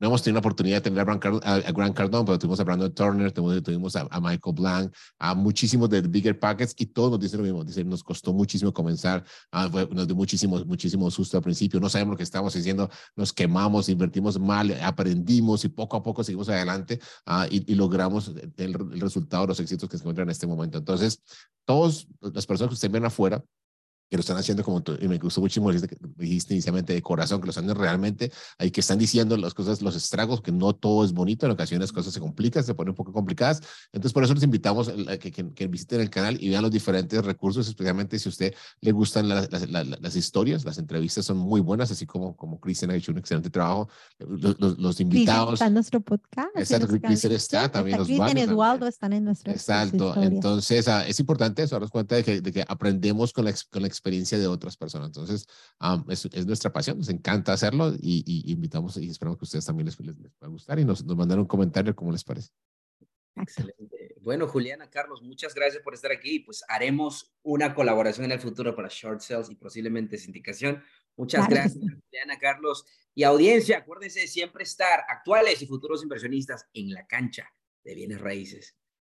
no hemos tenido la oportunidad de tener a, Grant Cardone, pero tuvimos a Brandon Turner, tuvimos, tuvimos a, Michael Blank, a muchísimos de Bigger Packets y todos nos dicen lo mismo. Dicen, nos costó muchísimo comenzar, ah, nos dio muchísimo, muchísimo susto al principio, no sabemos lo que estamos haciendo, nos quemamos, invertimos mal, aprendimos y poco a poco seguimos adelante ah, y, logramos el, el resultado, los éxitos que se encuentran en este momento. Entonces, todas las personas que ustedes ven afuera, que lo están haciendo como tú, y me gustó muchísimo lo que dijiste inicialmente de corazón, que lo están realmente, ahí que están diciendo las cosas, los estragos, que no todo es bonito, en ocasiones las cosas se complican, se ponen un poco complicadas. Entonces, por eso les invitamos a que, que, visiten el canal y vean los diferentes recursos, especialmente si a usted le gustan las, las, historias, las entrevistas son muy buenas, así como, como Cristian ha hecho un excelente trabajo. Los, los, invitados. Está en nuestro podcast. Exacto, Cristian está, también los Cristian Eduardo están en nuestro Exacto, entonces ah, es importante eso, darnos cuenta de que, de que aprendemos con la, con la experiencia de otras personas. Entonces, es, nuestra pasión, nos encanta hacerlo y, invitamos y esperamos que a ustedes también les, les, pueda gustar y nos, nos mandaron un comentario cómo les parece. Excelente. Bueno, Juliana, Carlos, muchas gracias por estar aquí. Pues haremos una colaboración en el futuro para short sales y posiblemente sindicación. Muchas gracias, Juliana, Carlos. Y audiencia, acuérdense de siempre estar actuales y futuros inversionistas en la cancha de bienes raíces.